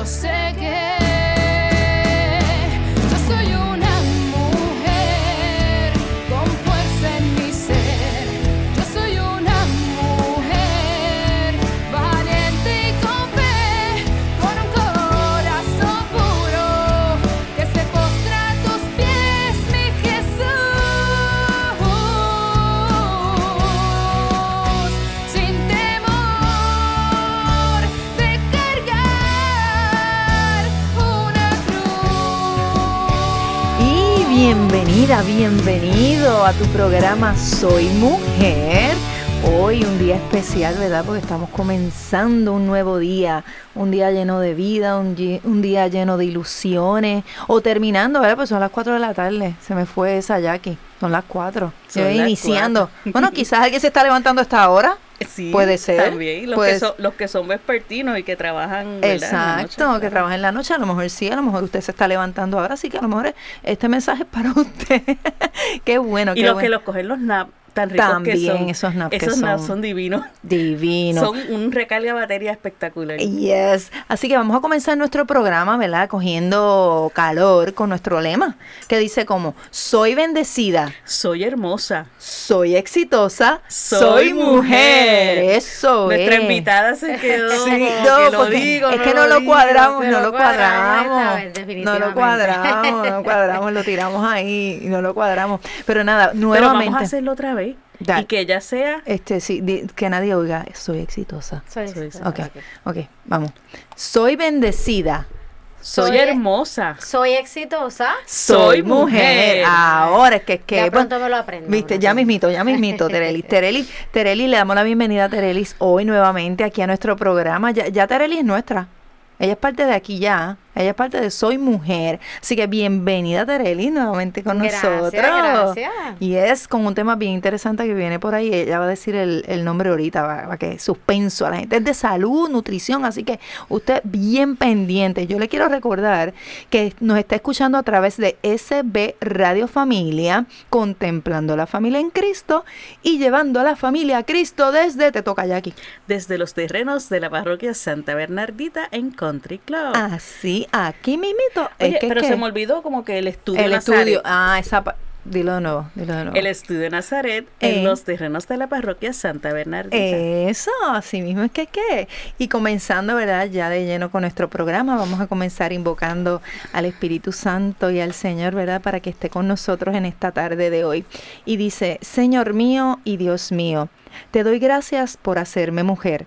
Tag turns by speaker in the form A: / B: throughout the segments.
A: yo sé que
B: bienvenida, bienvenido a tu programa Soy Mujer. Hoy un día especial, ¿verdad? Porque estamos comenzando un nuevo día, un día lleno de vida, un, día lleno de ilusiones, o terminando, ¿verdad? Pues son las 4 de la tarde, se me fue esa Jackie, son las 4,
C: Son
B: se ve iniciando.
C: cuatro.
B: Bueno, quizás alguien se está levantando a esta hora.
C: Sí,
B: Puede ser,
C: También, los,
B: puede
C: que, son, los que son vespertinos y que trabajan. ¿verdad? en la noche,
B: Exacto, que
C: claro.
B: trabaja en la noche, a lo mejor sí, a lo mejor usted se está levantando ahora, así que a lo mejor este mensaje es para usted. qué bueno,
C: Y
B: qué
C: los
B: bueno.
C: que los cogen los naps tan ricos
B: También,
C: que son.
B: esos naps
C: Esos naps
B: son
C: son divinos.
B: Divino.
C: Son un recarga batería espectacular.
B: Yes. Así que vamos a comenzar nuestro programa, ¿verdad? Cogiendo calor con nuestro lema, que dice como, soy bendecida,
C: Soy hermosa.
B: soy exitosa, soy,
C: Soy
B: mujer. Eso
C: Nuestra
B: es.
C: invitada se quedó.
B: Sí, no,
C: que lo digo,
B: es que no lo
C: digo.
B: cuadramos, no lo
D: cuadramos vez,
B: No lo cuadramos, no lo cuadramos, lo tiramos ahí y no lo cuadramos. Pero nada,
C: Pero
B: nuevamente.
C: vamos a hacerlo otra vez. Y que ella sea.
B: Este, sí, di- que nadie oiga, soy exitosa.
D: Soy
C: Soy
D: exitosa.
B: Ok, ok, vamos. Soy bendecida.
C: Soy,
D: Soy-
C: hermosa.
D: Soy exitosa.
C: Soy mujer.
B: Ahora es que es que.
D: Ya pronto me lo aprendo.
B: Viste, ya mismito, ya mismito, Terelis. Terelis, Terelis, le damos la bienvenida a Terelis hoy nuevamente aquí a nuestro programa. Ya, ya Terelis es nuestra. Ella es parte de aquí ya. Ella es parte de Soy Mujer. Así que bienvenida Terelis nuevamente con
D: Gracias,
B: nosotros.
D: gracias.
B: Y es con un tema bien interesante que viene por ahí. Ella va a decir el, el nombre ahorita, para, que suspenso a la gente. Es de salud, nutrición, así que usted bien pendiente. Yo le quiero recordar que nos está escuchando a través de SB Radio Familia, contemplando la familia en Cristo y llevando a la familia a Cristo desde Te Toca Jackie.
C: Desde los terrenos de la parroquia Santa Bernardita en Country Club.
B: Así, aquí mismito. es
C: Oye,
B: que-
C: pero
B: que
C: se me olvidó como que el estudio
B: el
C: Nazaret.
B: estudio. Ah, esa. Dilo de nuevo, dilo de nuevo.
C: El estudio Nazaret
B: Eh.
C: en los terrenos de la parroquia Santa Bernardita.
B: Eso, así mismo es que qué. Y comenzando, ¿verdad? Ya de lleno con nuestro programa, vamos a comenzar invocando al Espíritu Santo y al Señor, ¿verdad? Para que esté con nosotros en esta tarde de hoy. Y dice, Señor mío y Dios mío, te doy gracias por hacerme mujer.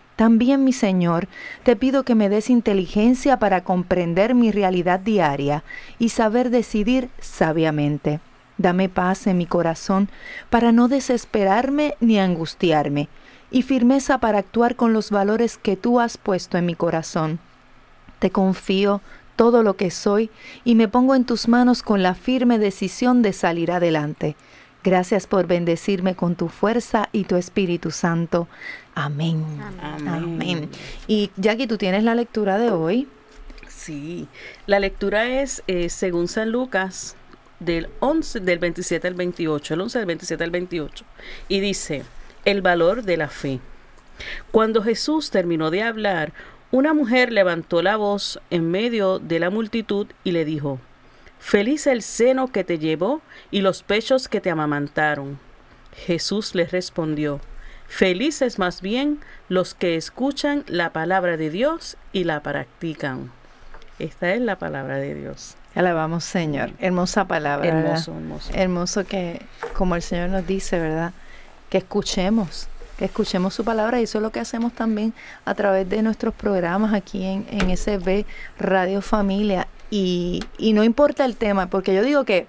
B: También, mi Señor, te pido que me des inteligencia para comprender mi realidad diaria y saber decidir sabiamente. Dame paz en mi corazón para no desesperarme ni angustiarme, y firmeza para actuar con los valores que tú has puesto en mi corazón. Te confío todo lo que soy y me pongo en tus manos con la firme decisión de salir adelante. Gracias por bendecirme con tu fuerza y tu Espíritu Santo. Amén.
C: Amén.
B: Amén. Y Jackie, tú tienes la lectura de hoy.
C: Sí, la lectura es eh, según San Lucas del 11 del 27 al 28, el 11 del 27 al 28 y dice, el valor de la fe. Cuando Jesús terminó de hablar, una mujer levantó la voz en medio de la multitud y le dijo, Feliz el seno que te llevó y los pechos que te amamantaron. Jesús le respondió, Felices más bien los que escuchan la palabra de Dios y la practican. Esta es la palabra de Dios.
B: Alabamos, Señor. Hermosa palabra. ¿verdad?
C: Hermoso, hermoso.
B: Hermoso que, como el Señor nos dice, ¿verdad? Que escuchemos, que escuchemos su palabra y eso es lo que hacemos también a través de nuestros programas aquí en, en SB Radio Familia. Y, y no importa el tema, porque yo digo que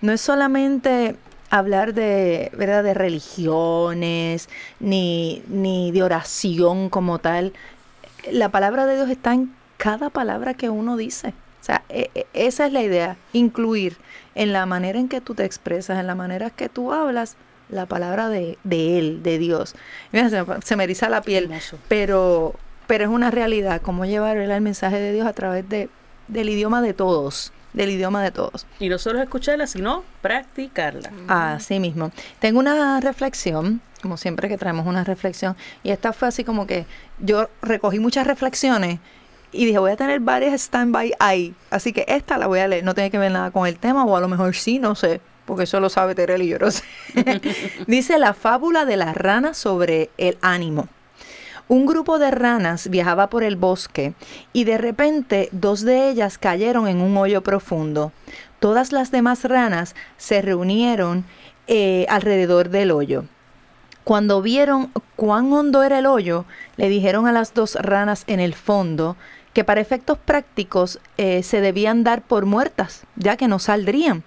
B: no es solamente hablar de, ¿verdad? de religiones, ni, ni de oración como tal. La palabra de Dios está en cada palabra que uno dice. O sea, e- e- esa es la idea, incluir en la manera en que tú te expresas, en la manera en que tú hablas, la palabra de, de Él, de Dios. Mira, se, me- se me eriza la piel, pero, pero es una realidad, cómo llevar el mensaje de Dios a través de, del idioma de todos, del idioma de todos.
C: Y no solo escucharla, sino practicarla.
B: Así mismo. Tengo una reflexión, como siempre que traemos una reflexión, y esta fue así como que yo recogí muchas reflexiones y dije, voy a tener varias stand-by ahí, así que esta la voy a leer, no tiene que ver nada con el tema, o a lo mejor sí, no sé, porque eso lo sabe Terel y yo no sé. Dice la fábula de la rana sobre el ánimo. Un grupo de ranas viajaba por el bosque y de repente dos de ellas cayeron en un hoyo profundo. Todas las demás ranas se reunieron eh, alrededor del hoyo. Cuando vieron cuán hondo era el hoyo, le dijeron a las dos ranas en el fondo que para efectos prácticos eh, se debían dar por muertas, ya que no saldrían.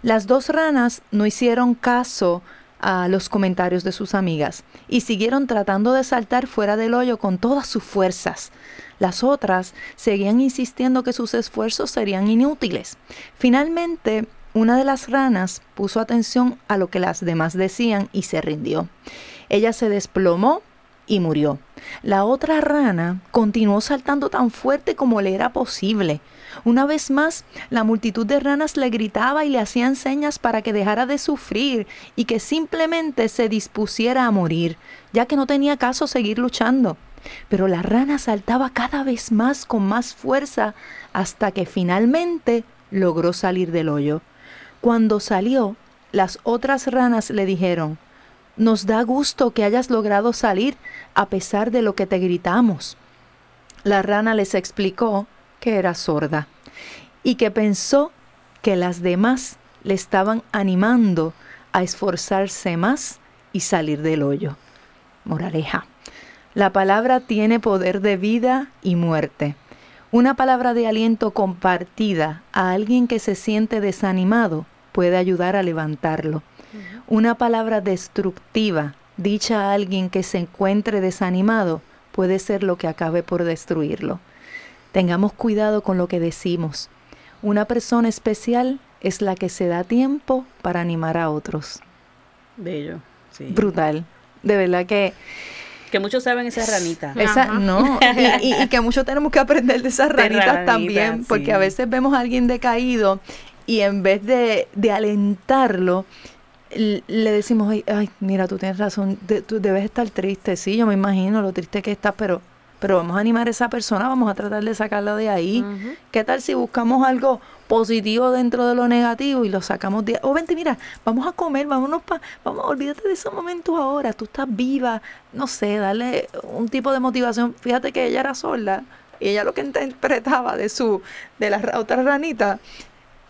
B: Las dos ranas no hicieron caso a los comentarios de sus amigas y siguieron tratando de saltar fuera del hoyo con todas sus fuerzas. Las otras seguían insistiendo que sus esfuerzos serían inútiles. Finalmente, una de las ranas puso atención a lo que las demás decían y se rindió. Ella se desplomó y murió. La otra rana continuó saltando tan fuerte como le era posible. Una vez más, la multitud de ranas le gritaba y le hacían señas para que dejara de sufrir y que simplemente se dispusiera a morir, ya que no tenía caso seguir luchando. Pero la rana saltaba cada vez más con más fuerza hasta que finalmente logró salir del hoyo. Cuando salió, las otras ranas le dijeron, nos da gusto que hayas logrado salir a pesar de lo que te gritamos. La rana les explicó que era sorda y que pensó que las demás le estaban animando a esforzarse más y salir del hoyo. Moraleja. La palabra tiene poder de vida y muerte. Una palabra de aliento compartida a alguien que se siente desanimado puede ayudar a levantarlo. Una palabra destructiva dicha a alguien que se encuentre desanimado puede ser lo que acabe por destruirlo. Tengamos cuidado con lo que decimos. Una persona especial es la que se da tiempo para animar a otros.
C: Bello. Sí.
B: Brutal. De verdad que
C: Que muchos saben esa ranita.
B: esa,
D: Ajá.
B: no, y, y- y que mucho tenemos que aprender de esas
C: De
B: ranitas también, porque
C: sí.
B: a veces vemos a alguien decaído y en vez de, de alentarlo, le decimos, ay, ay, mira, tú tienes razón, de- tú debes estar triste, sí, yo me imagino lo triste que estás, pero, pero vamos a animar a esa persona, vamos a tratar de sacarla de ahí. ¿Qué tal si buscamos algo positivo dentro de lo negativo y lo sacamos de... Oh, vente, mira, vamos a comer, vámonos pa... Vamos, olvídate de esos momentos ahora, tú estás viva, no sé, darle un tipo de motivación. Fíjate que ella era sorda y ella lo que interpretaba de su... de la ra- otra ranita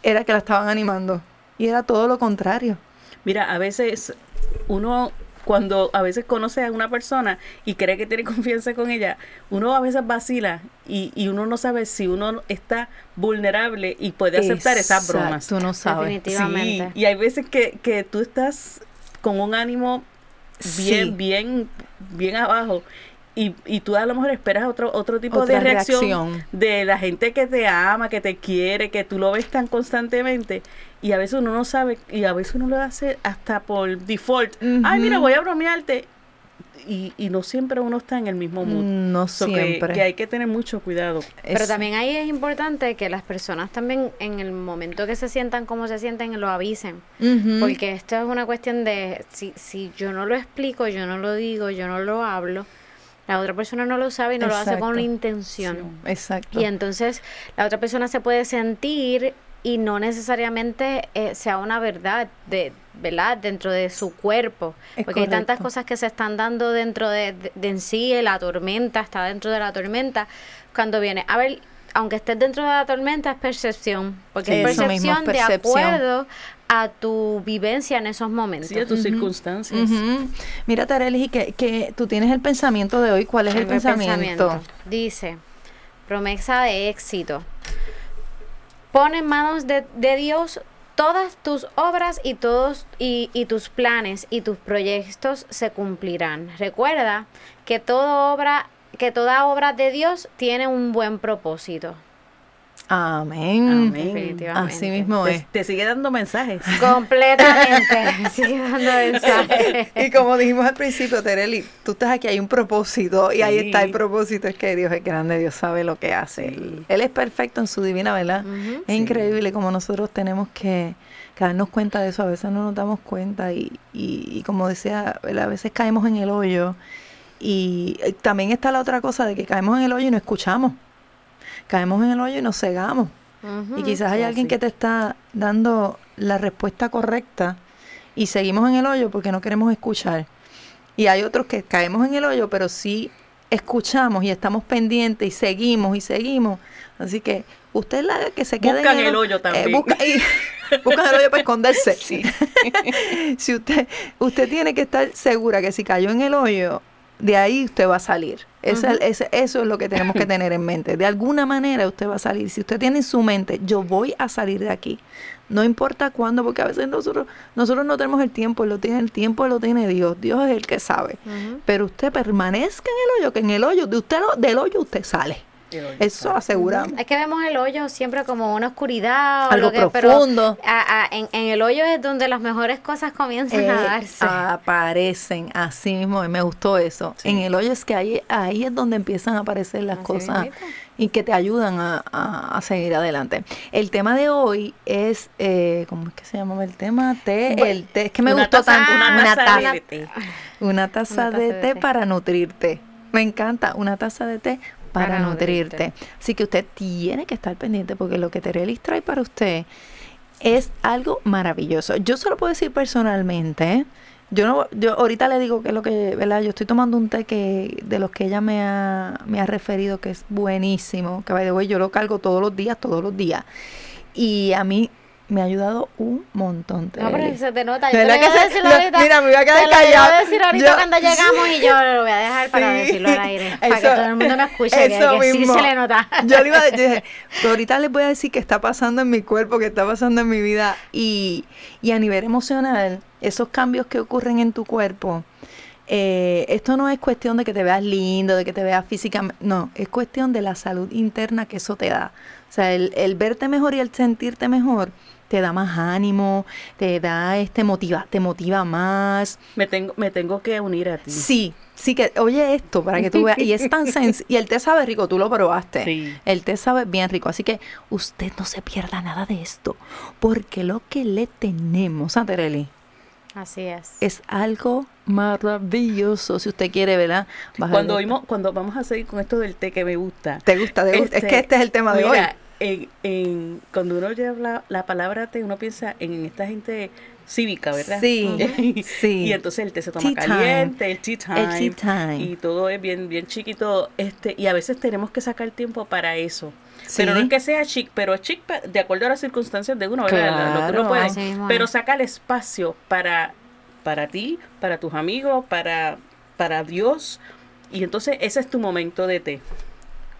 B: era que la estaban animando. Y era todo lo contrario.
C: Mira, a veces uno, cuando a veces conoce a una persona y cree que tiene confianza con ella, uno a veces vacila y, y uno no sabe si uno está vulnerable y puede aceptar esas bromas.
B: Tú no sabes.
D: Definitivamente.
C: Sí, y hay veces que, que tú estás con un ánimo bien,
B: Sí.
C: bien, bien abajo. Y, y tú a lo mejor esperas otro, otro tipo
B: Otra
C: de reacción,
B: reacción.
C: de la gente que te ama, que te quiere, que tú lo ves tan constantemente. Y a veces uno no sabe, y a veces uno lo hace hasta por default. Ay, mira, voy a bromearte. Y, y no siempre uno está en el mismo mood.
B: No
C: So que-
B: siempre.
C: que hay que tener mucho cuidado.
D: Pero
B: Es-
D: también ahí es importante que las personas también en el momento que se sientan como se sienten lo avisen. Porque esto es una cuestión de si, si yo no lo explico, yo no lo digo, yo no lo hablo, la otra persona no lo sabe y no lo hace con
B: Exacto.
D: intención.
B: Exacto.
D: Y entonces la otra persona se puede sentir y no necesariamente eh, sea una verdad de verdad dentro de su cuerpo
B: Es
D: porque hay tantas
B: correcto.
D: cosas que se están dando dentro de, de- de en sí la tormenta está dentro de la tormenta cuando viene a ver aunque estés dentro de la tormenta es percepción porque
B: Sí,
D: es
B: eso mismo,
D: percepción de
B: percepción.
D: acuerdo a tu vivencia en esos momentos
C: Sí, a tus circunstancias.
B: Ujú. Mira, Tareli, que, que tú tienes el pensamiento de hoy. ¿Cuál es el
D: el
B: pensamiento?
D: Dice, promesa de éxito. Pon en manos de, Dios todas tus obras y todos y tus planes y tus proyectos se cumplirán. Recuerda que toda obra, que toda obra de Dios tiene un buen propósito.
B: Amén.
C: Amén.
D: Definitivamente.
B: Así mismo es.
C: te sigue dando mensajes.
D: Completamente. Sigue dando mensajes.
B: Y como dijimos al principio, Tereli, tú estás aquí, hay un propósito y ahí está el propósito, es que Dios es grande, Dios sabe lo que hace.
C: Sí.
B: Él es perfecto en su divina verdad. Es increíble como nosotros tenemos que, que darnos cuenta de eso, a veces no nos damos cuenta y, y, y como decía, ¿verdad? a veces caemos en el hoyo y también está la otra cosa de que caemos en el hoyo y no escuchamos. Caemos en el hoyo y nos cegamos. Y quizás hay
C: sí,
B: alguien que te está dando la respuesta correcta y seguimos en el hoyo porque no queremos escuchar. Y hay otros que caemos en el hoyo, pero sí escuchamos y estamos pendientes y seguimos y seguimos. Así que usted es la que se queda
C: Buscan
B: en
C: el hoyo
B: eh,
C: también.
B: busca- y- buscan el hoyo para esconderse. si usted, usted tiene que estar segura que si cayó en el hoyo, de ahí usted va a salir.
D: Ujú.
B: ese- eso es lo que tenemos que tener en mente. De alguna manera usted va a salir. Si usted tiene en su mente, yo voy a salir de aquí. No importa cuándo, porque a veces nosotros, nosotros no tenemos el tiempo, lo tiene el tiempo, lo tiene Dios. Dios es el que sabe. Pero usted permanezca en el hoyo, que en el hoyo, de usted lo- del hoyo usted sale. Eso aseguramos.
D: Es que vemos el hoyo siempre como una oscuridad o
B: Algo
D: lo que, pero
B: profundo.
D: a- a- en, en el hoyo es donde las mejores cosas comienzan
B: Eh,
D: a darse.
B: aparecen así mismo y me gustó eso.
C: Sí.
B: En el hoyo es que ahí, ahí es donde empiezan a aparecer las
D: Así
B: cosas y que te ayudan a, a- a seguir adelante. El tema de hoy es, eh, ¿cómo es que se llama el tema? Té,
C: Bueno,
B: el té, es que me gustó
C: taza-
B: tanto.
C: una
B: Una
C: taza
B: taza,
C: de té.
B: una taza de té para nutrirte. Me encanta, una taza de té para,
D: Para
B: nutrirte.
D: nutrirte.
B: Así que usted tiene que estar pendiente porque lo que Terelis trae para usted es algo maravilloso. Yo se lo puedo decir personalmente. ¿eh? Yo no, yo ahorita le digo que es lo que, ¿verdad? Yo estoy tomando un té que de los que ella me ha, me ha referido que es buenísimo, que by the way, yo lo cargo todos los días, todos los días. Y a mí me ha ayudado un montón.
D: No, pero
B: Terelis.
D: se te nota. Yo te
B: ¿Verdad
D: lo
B: que se-
D: decir
B: lo-
D: ahorita.
B: mira, me voy a quedar
D: te lo
B: callada.
D: a decir ahorita
B: Yo-
D: cuando llegamos y yo lo voy a dejar para
B: Sí.
D: decirlo al aire. para que todo el mundo me escuche. Que,
B: eso
D: que sí
B: mismo.
D: se le nota.
B: Yo le iba a dije, "Pero ahorita les voy a decir qué está pasando en mi cuerpo, qué está pasando en mi vida. Y, y a nivel emocional, esos cambios que ocurren en tu cuerpo, eh, esto no es cuestión de que te veas lindo, de que te veas físicamente, no, es cuestión de la salud interna que eso te da. O sea, el, el verte mejor y el sentirte mejor te da más ánimo, te da este motiva, te motiva más.
C: Me tengo, me tengo que unir a ti.
B: Sí, sí que oye esto para que tú veas y es tan sencillo y el té sabe rico, tú lo probaste.
C: Sí.
B: El té sabe bien rico, así que usted no se pierda nada de esto, porque lo que le tenemos a Tereli
D: Así es.
B: es algo maravilloso. Si usted quiere, ¿verdad?
C: Cuando oímos, cuando vamos a seguir con esto del té que me gusta.
B: te gusta, te gusta. es que este es el tema de hoy.
C: En, en- cuando uno lleva la, la palabra té, uno piensa en esta gente cívica, ¿verdad?
B: Sí, sí.
C: Y entonces el té se toma
B: Tea time.
C: caliente, el tea time.
B: El tea time.
C: Y todo es bien, bien chiquito. Este, y a veces tenemos que sacar tiempo para eso.
B: Sí.
C: Pero no es que sea chic, pero es chic pa- de acuerdo a las circunstancias de uno, ¿verdad? Lo que
B: Claro.
C: uno puede. Pero saca el espacio para, para ti, para tus amigos, para, para Dios. Y entonces ese es tu momento de té.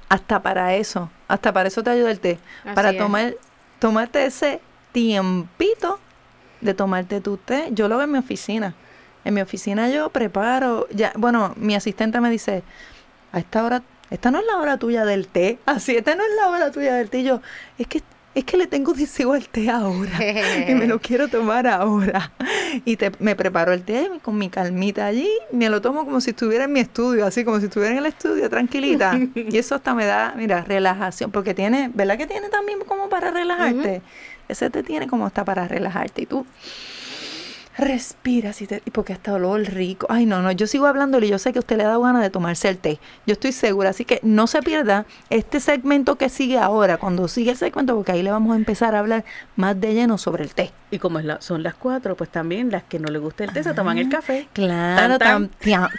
B: Hasta para eso, hasta para eso te ayuda el té.
D: Así
B: para
D: es.
B: tomar, tomarte ese tiempito de tomarte tu té. Yo lo veo en mi oficina. En mi oficina yo preparo, ya, bueno, mi asistente me dice, a esta hora, esta no es la hora tuya del té. Así, esta no es la hora tuya del té. Y yo, es que es que le tengo deseo al té ahora y me lo quiero tomar ahora. Y te, me preparo el té con mi calmita allí, me lo tomo como si estuviera en mi estudio, así como si estuviera en el estudio, tranquilita. y eso hasta me da, mira, relajación, porque tiene, ¿verdad que tiene también como para relajarte? Ese té tiene como hasta para relajarte y tú respiras y, te, y porque hasta olor rico. Ay, no, no, yo sigo hablándole y yo sé que a usted le da ganas de tomarse el té. Yo estoy segura, así que no se pierda este segmento que sigue ahora, cuando sigue el segmento, porque ahí le vamos a empezar a hablar más de lleno sobre el té.
C: Y como es la- son las cuatro, pues también las que no les gusta el té se toman el café.
B: Claro,
C: Tan,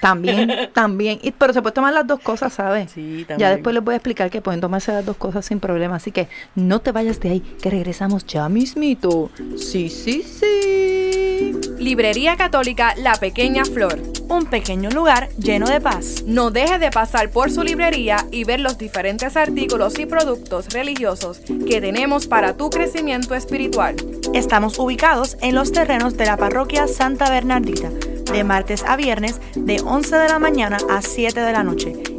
B: también, también. Y, pero se puede tomar las dos cosas, ¿sabes?
C: Sí, también.
B: Ya después les voy a explicar que pueden tomarse las dos cosas sin problema. Así que no te vayas de ahí, que regresamos ya mismito. Sí, sí, sí.
E: Librería Católica La Pequeña Flor.
F: Un pequeño lugar lleno de paz.
E: No deje de pasar por su librería y ver los diferentes artículos y productos religiosos que tenemos para tu crecimiento espiritual.
F: Estamos ubicados en los terrenos de la parroquia Santa Bernardita, de martes a viernes de 11 de la mañana a 7 de la noche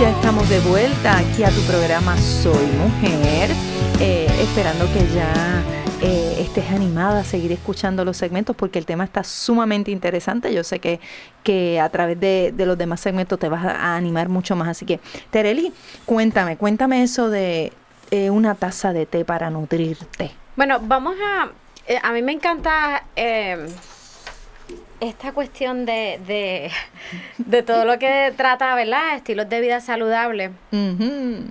B: ya estamos de vuelta aquí a tu programa Soy Mujer, eh, esperando que ya eh, estés animada a seguir escuchando los segmentos porque el tema está sumamente interesante. Yo sé que, que a través de, de los demás segmentos te vas a, animar mucho más. Así que, Tereli, cuéntame, cuéntame eso de eh, una taza de té para nutrirte.
D: Bueno, vamos a... a mí me encanta esta cuestión de, de, de todo lo que trata, ¿verdad? Estilos de vida saludable.
B: Ujú,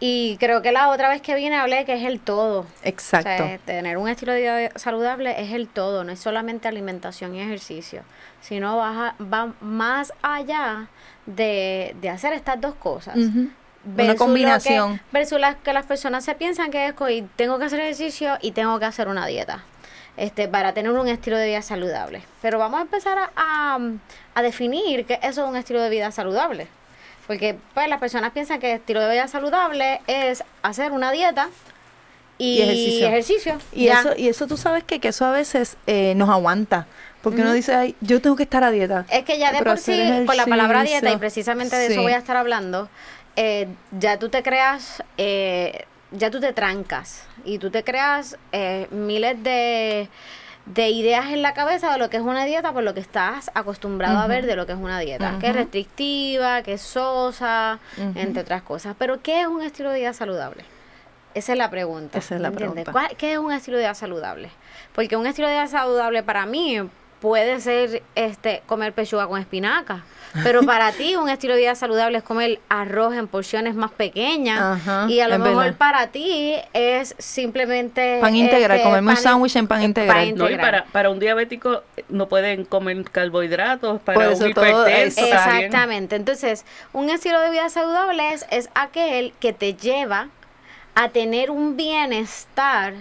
D: Y creo que la otra vez que vine hablé que es el todo.
B: Exacto.
D: O sea, tener un estilo de vida saludable es el todo, no es solamente alimentación y ejercicio, sino va, va más allá de, de hacer estas dos cosas.
B: Una combinación.
D: Que, versus las que las personas se piensan que es tengo que hacer ejercicio y tengo que hacer una dieta. Este, para tener un estilo de vida saludable. Pero vamos a empezar a, a, a definir qué eso es un estilo de vida saludable. Porque pues las personas piensan que estilo de vida saludable es hacer una dieta y,
B: Y ejercicio.
D: ejercicio.
B: Y
D: Ya.
B: eso, y eso tú sabes que, que eso a veces eh, nos aguanta. Porque uno dice, ay, yo tengo que estar a dieta.
D: Es que ya de por sí, con la palabra dieta, y precisamente de
B: sí.
D: eso voy a estar hablando, eh, ya tú te creas, eh, ya tú te trancas y tú te creas eh, miles de, de ideas en la cabeza de lo que es una dieta por lo que estás acostumbrado a ver de lo que es una dieta, que es restrictiva, que es sosa, entre otras cosas. Pero ¿qué es un estilo de vida saludable? Esa es la pregunta.
B: Esa es la pregunta.
D: ¿Cuál- ¿Qué es un estilo de vida saludable? Porque un estilo de vida saludable para mí puede ser este comer pechuga con espinaca, pero para ti un estilo de vida saludable es comer arroz en porciones más pequeñas
B: Ajá,
D: y a lo mejor
B: verdad.
D: para ti es simplemente
B: Pan integral,
D: este,
B: comerme un sándwich en pan integral.
C: No, y para, para un diabético eh, no pueden comer carbohidratos, para
B: Por
C: un
B: eso todo
C: hipertenso.
D: Exactamente. Entonces, un estilo de vida saludable es, es aquel que te lleva a tener un bienestar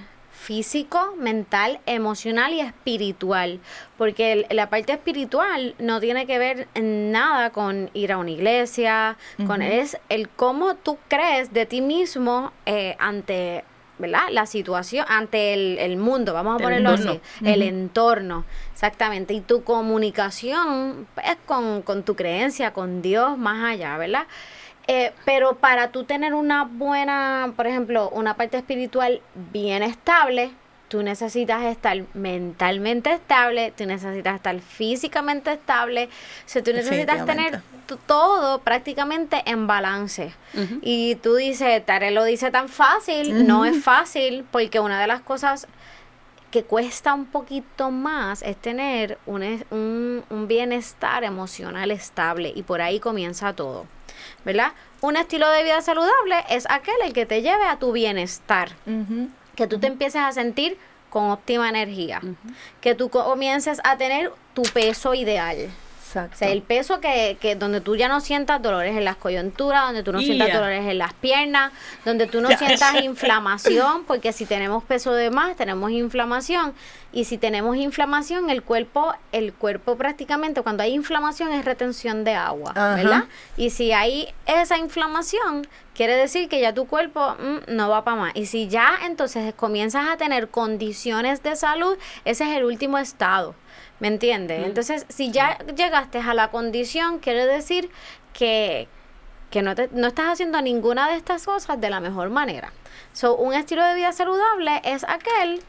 D: físico, mental, emocional y espiritual. Porque el- la parte espiritual no tiene que ver en nada con ir a una iglesia, con es el cómo tú crees de ti mismo eh, ante ¿verdad? La situación ante el, el mundo, vamos a
C: El
D: ponerlo así, el entorno, exactamente, y tu comunicación es con, con tu creencia, con Dios más allá, ¿verdad? Eh, pero para tú tener una buena, por ejemplo, una parte espiritual bien estable, tú necesitas estar mentalmente estable, tú necesitas estar físicamente estable, o sea, tú necesitas tener todo prácticamente en balance. Y tú dices, Tare lo dice tan fácil, no es fácil, porque una de las cosas que cuesta un poquito más es tener un, un bienestar emocional estable y por ahí comienza todo, ¿verdad? Un estilo de vida saludable es aquel el que te lleve a tu bienestar, que tú te empieces a sentir con óptima energía, que tú comiences a tener tu peso ideal.
B: Exacto.
D: O sea, el peso que, que donde tú ya no sientas dolores en las coyunturas, donde tú no sientas dolores en las piernas, donde tú no sientas inflamación, porque si tenemos peso de más, tenemos inflamación. Y si tenemos inflamación, el cuerpo, el cuerpo prácticamente, cuando hay inflamación es retención de agua,
B: Ajá.
D: ¿verdad? Y si hay esa inflamación, quiere decir que ya tu cuerpo mm, no va para más. Y si ya entonces comienzas a tener condiciones de salud, ese es el último estado. ¿Me entiendes? Entonces, si ya llegaste a la condición, quiere decir que, que no, te- no estás haciendo ninguna de estas cosas de la mejor manera. So, un estilo de vida saludable es aquel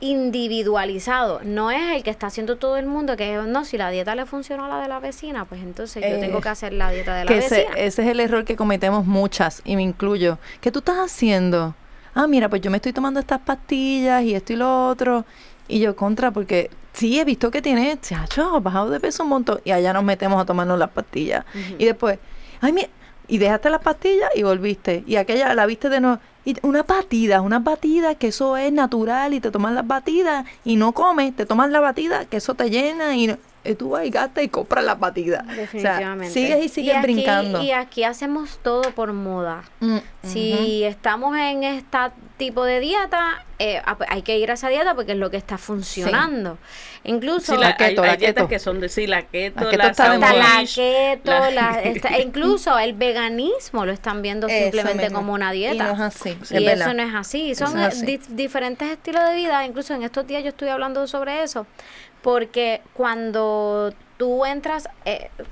D: individualizado, no es el que está haciendo todo el mundo, que no, si la dieta le funcionó a la de la vecina, pues entonces yo tengo que hacer la dieta de la
B: que ese,
D: vecina.
B: ese es el error que cometemos muchas, y me incluyo. ¿Qué tú estás haciendo? Ah, mira, pues yo me estoy tomando estas pastillas y esto y lo otro. Y yo contra, porque Sí, he visto que tiene, chacho, ha bajado de peso un montón. Y allá nos metemos a tomarnos las pastillas. Y después, ay, mira, y dejaste las pastillas y volviste. Y aquella la viste de nuevo. Y una batida, una batida que eso es natural y te tomas las batidas y no comes, te tomas la batida que eso te llena y, no- y tú vas y gastas y compras las batidas.
D: Definitivamente.
B: O sea, sigues y sigues
D: aquí-
B: brincando.
D: Y aquí hacemos todo por moda.
B: Mm,
D: Si estamos en este tipo de dieta, eh, ah, pues hay que ir a esa dieta porque es lo que está funcionando. Incluso
C: Sí, la,
B: keto,
C: hay,
B: la
C: hay dietas
B: keto.
C: que son de sí, la keto,
B: La keto
C: la,
D: la
C: sandwich,
D: keto,
C: la-
D: la- está- incluso el veganismo lo están viendo
B: Eso
D: simplemente
B: mismo.
D: como una
B: Y
D: dieta.
B: no es así,
D: Y
B: es
D: eso no es así.
B: Eso
D: Son
B: es así.
D: di- diferentes estilos de vida. Incluso en estos días yo estoy hablando sobre eso. Porque cuando tú entras, eh, eh,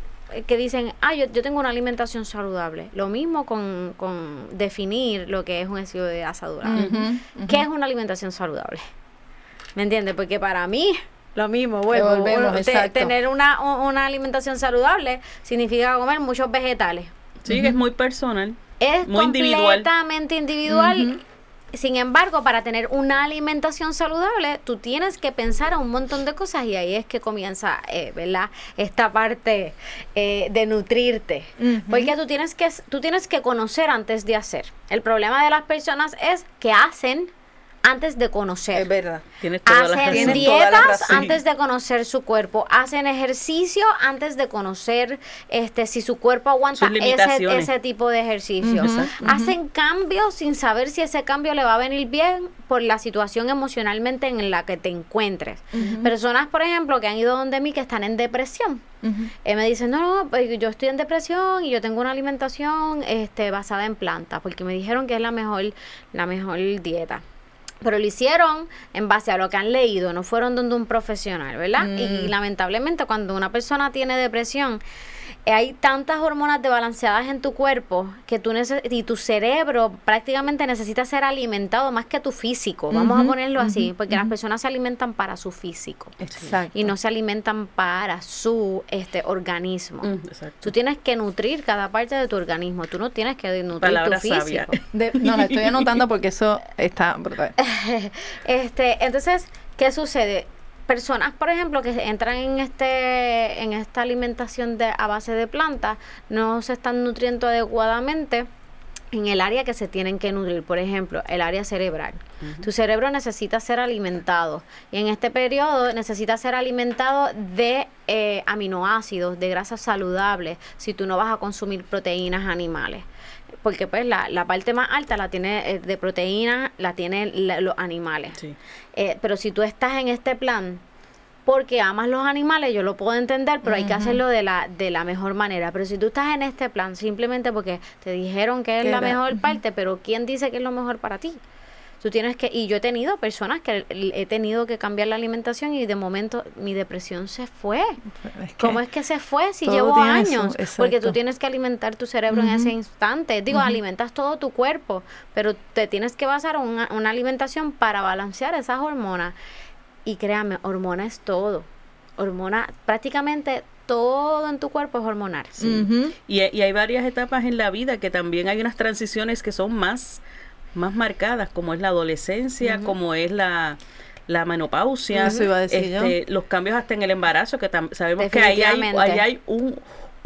D: que dicen, ah, yo, yo tengo una alimentación saludable. Lo mismo con, con definir lo que es un estilo de.
B: Ujú,
D: ¿Qué es una alimentación saludable? ¿Me entiendes? Porque para mí, lo mismo, vuelvo,
B: volvemos,
D: te- tener una, una alimentación saludable significa comer muchos vegetales.
C: Sí, que es muy personal.
D: Es
C: Muy individual.
D: completamente individual. Sin embargo, para tener una alimentación saludable, tú tienes que pensar a un montón de cosas y ahí es que comienza, eh, ¿verdad? Esta parte eh, de nutrirte. Porque tú tienes, que, tú tienes que conocer antes de hacer. El problema de las personas es que hacen antes de conocer.
B: Es verdad.
C: Tienes toda la
D: Hacen
C: razón.
B: Tienes toda la
D: dietas antes de conocer su cuerpo, hacen ejercicio antes de conocer este si su cuerpo aguanta ese, tipo de ejercicio. Hacen cambios sin saber si ese cambio le va a venir bien por la situación emocionalmente en la que te encuentres. Personas, por ejemplo, que han ido donde mí que están en depresión. Eh, me dicen, no, no, pues yo estoy en depresión y yo tengo una alimentación este, basada en plantas, porque me dijeron que es la mejor, la mejor dieta. Pero lo hicieron en base a lo que han leído, no fueron donde un profesional, ¿verdad? Y lamentablemente cuando una persona tiene depresión, hay tantas hormonas desbalanceadas en tu cuerpo que tú y tu cerebro prácticamente necesita ser alimentado más que tu físico, vamos a ponerlo así, porque las personas se alimentan para su físico
B: Exacto.
D: y no se alimentan para su este organismo.
C: Exacto.
D: Tú tienes que nutrir cada parte de tu organismo, tú no tienes que nutrir
C: Palabra
D: tu físico.
B: De- no, la estoy anotando porque eso está brutal.
D: Este, entonces, ¿qué sucede? Personas, por ejemplo, que entran en este en esta alimentación de, a base de plantas, no se están nutriendo adecuadamente en el área que se tienen que nutrir, por ejemplo, el área cerebral. Tu cerebro necesita ser alimentado y en este periodo necesita ser alimentado de eh, aminoácidos, de grasas saludables, si tú no vas a consumir proteínas animales. Porque pues la, la parte más alta la tiene eh, de proteínas, la tienen la- los animales.
C: Sí.
D: Eh, pero si tú estás en este plan porque amas los animales, yo lo puedo entender, pero hay que hacerlo de la, de la mejor manera. Pero si tú estás en este plan simplemente porque te dijeron que es la
B: era-
D: mejor parte, pero ¿quién dice que es lo mejor para ti? Tú tienes que, y yo he tenido personas que he tenido que cambiar la alimentación y de momento mi depresión se fue.
B: Es que-
D: ¿Cómo es que se fue si llevo
B: su-
D: años? Porque tú tienes que alimentar tu cerebro en ese instante. Digo, alimentas todo tu cuerpo, pero te tienes que basar en una, una alimentación para balancear esas hormonas. Y créame, hormona es todo. Hormona, prácticamente todo en tu cuerpo es hormonal.
C: Y, y hay varias etapas en la vida que también hay unas transiciones que son más, más marcadas, como es la adolescencia, como es la, la menopausia,
B: Eso iba a decir yo.
C: este, los cambios hasta en el embarazo, que sabemos que ahí hay, ahí hay un,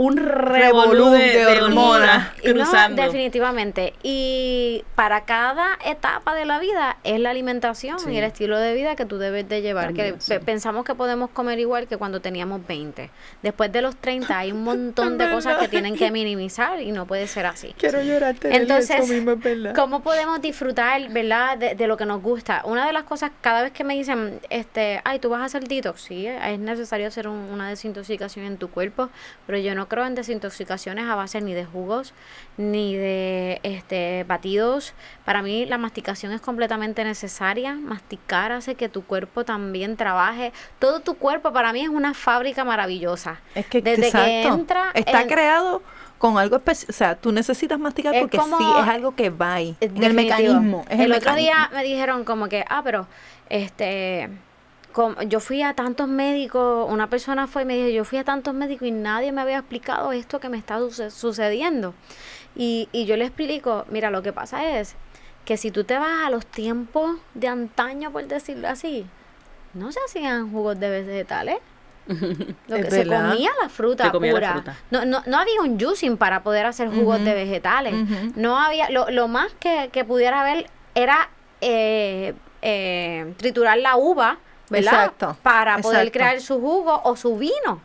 C: un
B: Revolú
C: de,
B: de hormonas.
D: Y no,
C: cruzando.
D: definitivamente. Y para cada etapa de la vida es la alimentación
C: Sí.
D: y el estilo de vida que tú debes de llevar.
C: También,
D: que
C: sí.
D: pensamos que podemos comer igual que cuando teníamos 20. Después de los 30 hay un montón de cosas que tienen que minimizar y no puede ser así.
B: Quiero llorar,
D: Entonces,
B: mismo verdad.
D: ¿cómo podemos disfrutar, verdad, de, de lo que nos gusta? Una de las cosas, cada vez que me dicen, este, ay, tú vas a hacer detox, sí, es necesario hacer un- una desintoxicación en tu cuerpo, pero yo no creo en desintoxicaciones a base ni de jugos, ni de este batidos. Para mí la masticación es completamente necesaria. Masticar hace que tu cuerpo también trabaje. Todo tu cuerpo para mí es una fábrica maravillosa.
B: Es que,
D: Desde
B: exacto,
D: que entra
B: está
D: en-
B: creado con algo especial. O sea, tú necesitas masticar porque
D: como-
B: sí, es algo que va ahí. En el mecanismo. es
D: el otro
B: mecanismo.
D: día me dijeron como que, ah, pero este, yo fui a tantos médicos, una persona fue y me dijo, yo fui a tantos médicos y nadie me había explicado esto que me está suce- sucediendo. Y, y yo le explico, mira, lo que pasa es que si tú te vas a los tiempos de antaño, por decirlo así, no se hacían jugos de vegetales. Lo que se comía la fruta
C: la
D: pura.
C: fruta.
D: No, no, no había un juicing para poder hacer jugos de vegetales. No había, lo, lo más que, que pudiera haber era eh, eh, triturar la uva, ¿verdad?
B: Exacto,
D: Para poder crear su jugo o su vino.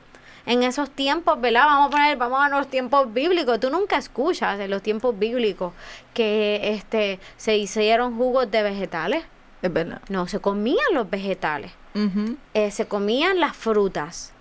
D: En esos tiempos, ¿verdad? Vamos a poner, vamos a los tiempos bíblicos. Tú nunca escuchas en los tiempos bíblicos que este se hicieron jugos de vegetales.
B: Es verdad.
D: No, se comían los vegetales eh, se comían las frutas,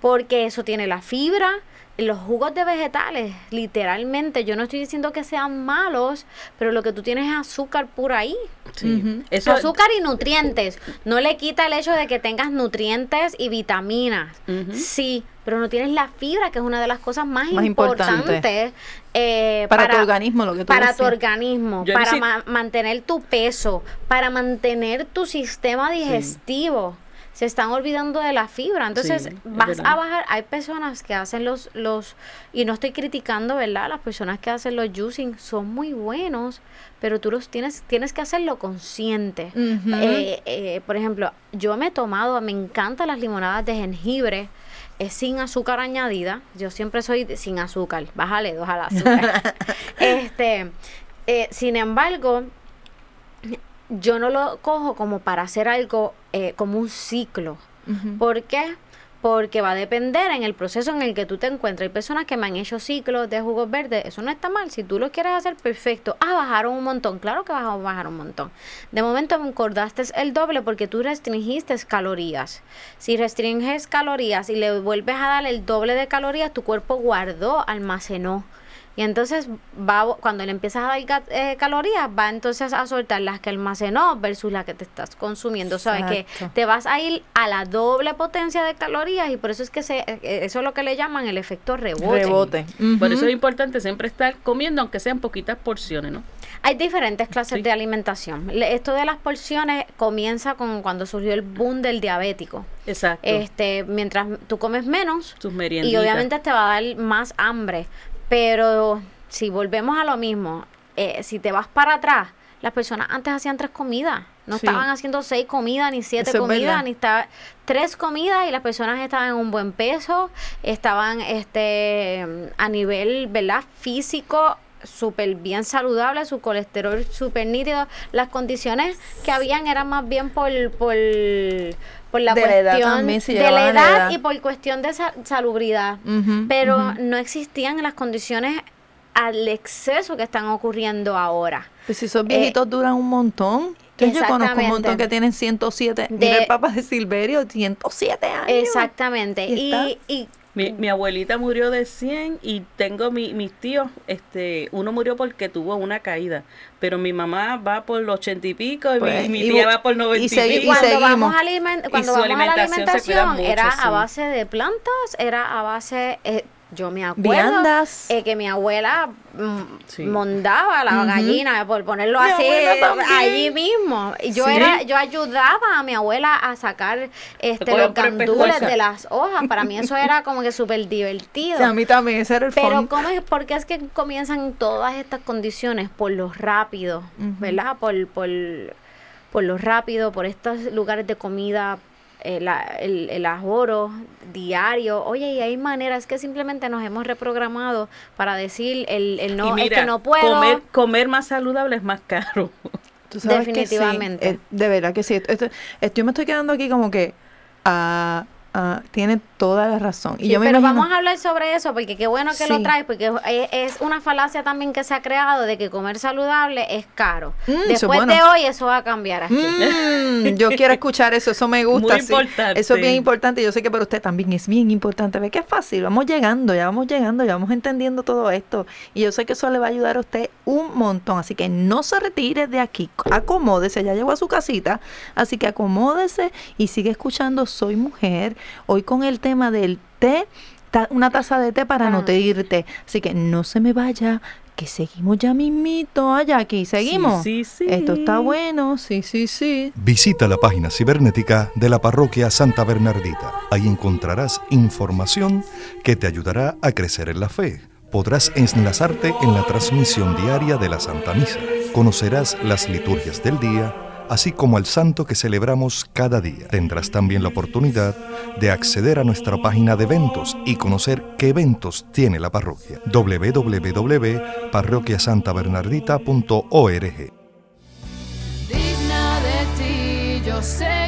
D: porque eso tiene la fibra. Los jugos de vegetales, literalmente, yo no estoy diciendo que sean malos, pero lo que tú tienes es azúcar por ahí.
C: Sí. Eso
D: azúcar y nutrientes. No le quita el hecho de que tengas nutrientes y vitaminas. Sí, pero no tienes la fibra, que es una de las cosas más,
B: Más importante.
D: importantes. eh,
B: Para, tu organismo, lo que tú
D: para tu organismo,
C: Yo
D: para ma- mantener tu peso, para mantener tu sistema digestivo. Se están olvidando de la fibra. Entonces,
C: Sí,
D: vas a bajar. Hay personas que hacen los, los, y no estoy criticando, ¿verdad? Las personas que hacen los juicing son muy buenos, pero tú los tienes, tienes que hacerlo consciente. Eh, eh, por ejemplo, yo me he tomado, me encantan las limonadas de jengibre. Es sin azúcar añadida. Yo siempre soy de- sin azúcar. Bájale dos al azúcar. este, eh, sin embargo, yo no lo cojo como para hacer algo eh, como un ciclo.
B: Ujú.
D: ¿Por qué? Porque va a depender en el proceso en el que tú te encuentras. Hay personas que me han hecho ciclos de jugos verdes. Eso no está mal. Si tú lo quieres hacer, perfecto. Ah, bajaron un montón. Claro que vas a bajar un montón. De momento encordaste el doble porque tú restringiste calorías. Si restringes calorías y le vuelves a dar el doble de calorías, tu cuerpo guardó, almacenó. Y entonces va cuando le empiezas a dar eh, calorías, va entonces a soltar las que almacenó versus las que te estás consumiendo. Sabes que te vas a ir a la doble potencia de calorías y por eso es que se, eh, eso es lo que le llaman el efecto rebote.
B: Rebote.
C: Por eso es importante siempre estar comiendo, aunque sean poquitas porciones, ¿no?
D: Hay diferentes clases
C: Sí.
D: de alimentación. Le- Esto de las porciones comienza con cuando surgió el boom del diabético.
C: Exacto.
D: Este, mientras tú comes menos,
C: Sus
D: y obviamente te va a dar más hambre. Pero si volvemos a lo mismo, eh, si te vas para atrás, las personas antes hacían tres comidas. No
B: Sí.
D: estaban haciendo seis comidas, ni siete
B: Eso
D: comidas, ni estaba tres comidas y las personas estaban en un buen peso, estaban este a nivel, ¿verdad? físico súper bien saludable, su colesterol súper nítido. Las condiciones que habían eran más bien por, por, por la
B: De la edad
D: cuestión
B: también, si
D: de la
B: la
D: edad y por cuestión de sa- salubridad. Pero no existían las condiciones al exceso que están ocurriendo ahora.
B: Pues si esos viejitos duran un montón. Yo conozco un montón
D: Eh,
B: que tienen 107.
D: De-
B: Mira el papá de Silverio, 107 años.
D: Exactamente.
B: Y,
D: y
C: Mi, mi abuelita murió de 100 y tengo mi, mis tíos, este, uno murió porque tuvo una caída, pero mi mamá va por los 80 y pico y
B: Pues,
C: mi, mi
B: y
C: tía
B: bu-
C: va por 90 y,
B: y segui-
C: pico.
B: y
D: cuando
B: seguimos.
D: vamos a, alimen- cuando
C: su
D: vamos a la
C: alimentación se cuida
D: alimentación
C: mucho,
D: era
C: sí.
D: a base de plantas, era a base, eh, yo me acuerdo
B: Viandas.
D: eh, que mi abuela mm,
C: Sí.
D: mondaba la
B: Ujú.
D: gallina, por ponerlo
B: Mi
D: así, allí mismo. Y yo
C: Sí.
D: era, yo ayudaba a mi abuela a sacar este los gandules de las hojas. Para mí eso era como que súper divertido.
B: A mí también, ese era el
D: Pero
B: fun.
D: ¿cómo es, ¿por qué es que comienzan todas estas condiciones? Por lo rápido. ¿verdad? Por, por, por lo rápido, por estos lugares de comida, eh, la- el, el ahorro diario. Oye, y hay maneras que simplemente nos hemos reprogramado para decir el, el no,
C: y
D: es que no puedo.
C: comer, comer más saludable es más caro.
B: Tú sabes que sí,
D: Definitivamente.
B: eh, de verdad que sí. Esto- esto- esto- yo me estoy quedando aquí como que ah, ah, tiene toda la razón. Y
D: Sí,
B: yo me
D: pero
B: imagino-
D: vamos a hablar sobre eso porque qué bueno que lo traes porque es, es una falacia también que se ha creado de que comer saludable es caro.
B: Mm,
D: Después
B: bueno.
D: de hoy eso va a cambiar aquí.
B: Mm, yo quiero escuchar eso, eso me gusta.
C: Muy
B: sí.
C: importante.
B: Eso es bien importante. Yo sé que para usted también es bien importante. Ve que es fácil, vamos llegando, ya vamos llegando, ya vamos entendiendo todo esto. Y yo sé que eso le va a ayudar a usted un montón. Así que no se retire de aquí, acomódese, ya llegó a su casita. Así que acomódese y sigue escuchando Soy Mujer. Hoy con el tema del té, ta- una taza de té para
D: Ah.
B: nutrirte. Así que no se me vaya. Que seguimos ya mismito allá aquí, seguimos.
C: Sí, sí, sí.
B: Esto está bueno, sí, sí, sí.
G: Visita la página cibernética de la parroquia Santa Bernardita. Ahí encontrarás información que te ayudará a crecer en la fe. Podrás enlazarte en la transmisión diaria de la Santa Misa. Conocerás las liturgias del día, así como al santo que celebramos cada día. Tendrás también la oportunidad de acceder a nuestra página de eventos y conocer qué eventos tiene la parroquia. www.parroquiasantabernardita.org
A: digna de ti, yo sé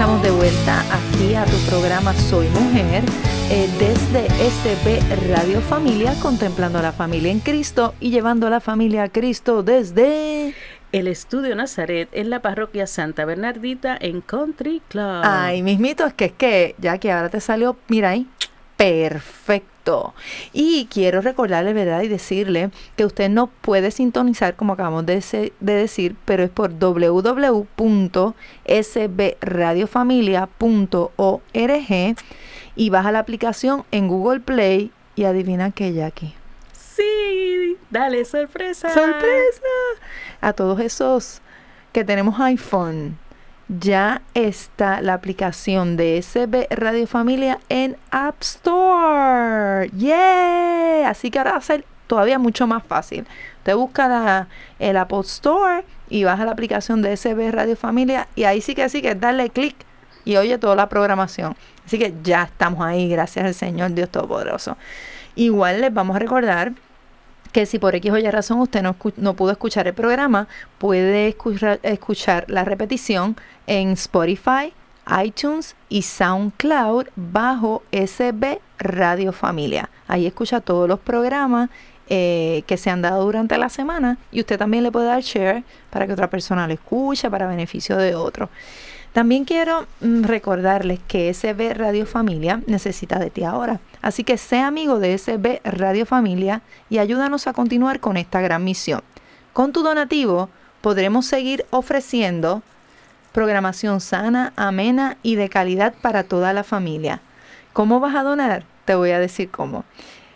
B: estamos de vuelta aquí a tu programa Soy Mujer eh, desde SB Radio Familia, contemplando a la familia en Cristo y llevando a la familia a Cristo desde...
C: El Estudio Nazaret en la parroquia Santa Bernardita en Country Club.
B: Ay, mismito, es que es que ya que ahora te salió, mira ahí, perfecto. Y quiero recordarle, ¿verdad? Y decirle que usted no puede sintonizar, como acabamos de, decir, pero es por www.sbradiofamilia.org y baja la aplicación en Google Play y adivina qué, Jackie.
C: Sí, dale sorpresa.
B: ¡Sorpresa! A todos esos que tenemos iPhone, ya está la aplicación de SB Radio Familia en App Store. ¡Yeah! Así que ahora va a ser todavía mucho más fácil. Usted busca la- el Apple Store y baja la aplicación de SB Radio Familia y ahí sí que sí que es darle clic y oye toda la programación. Así que ya estamos ahí, gracias al Señor Dios Todopoderoso. Igual les vamos a recordar que si por X o Y razón usted no, no pudo escuchar el programa, puede escuchar, escuchar la repetición en Spotify, iTunes y SoundCloud bajo SB Radio Familia. Ahí escucha todos los programas eh, que se han dado durante la semana y usted también le puede dar share para que otra persona lo escuche para beneficio de otro. También quiero mm, recordarles que SB Radio Familia necesita de ti ahora. Así que sea amigo de SB Radio Familia y ayúdanos a continuar con esta gran misión. Con tu donativo podremos seguir ofreciendo programación sana, amena y de calidad para toda la familia. ¿Cómo vas a donar? Te voy a decir cómo.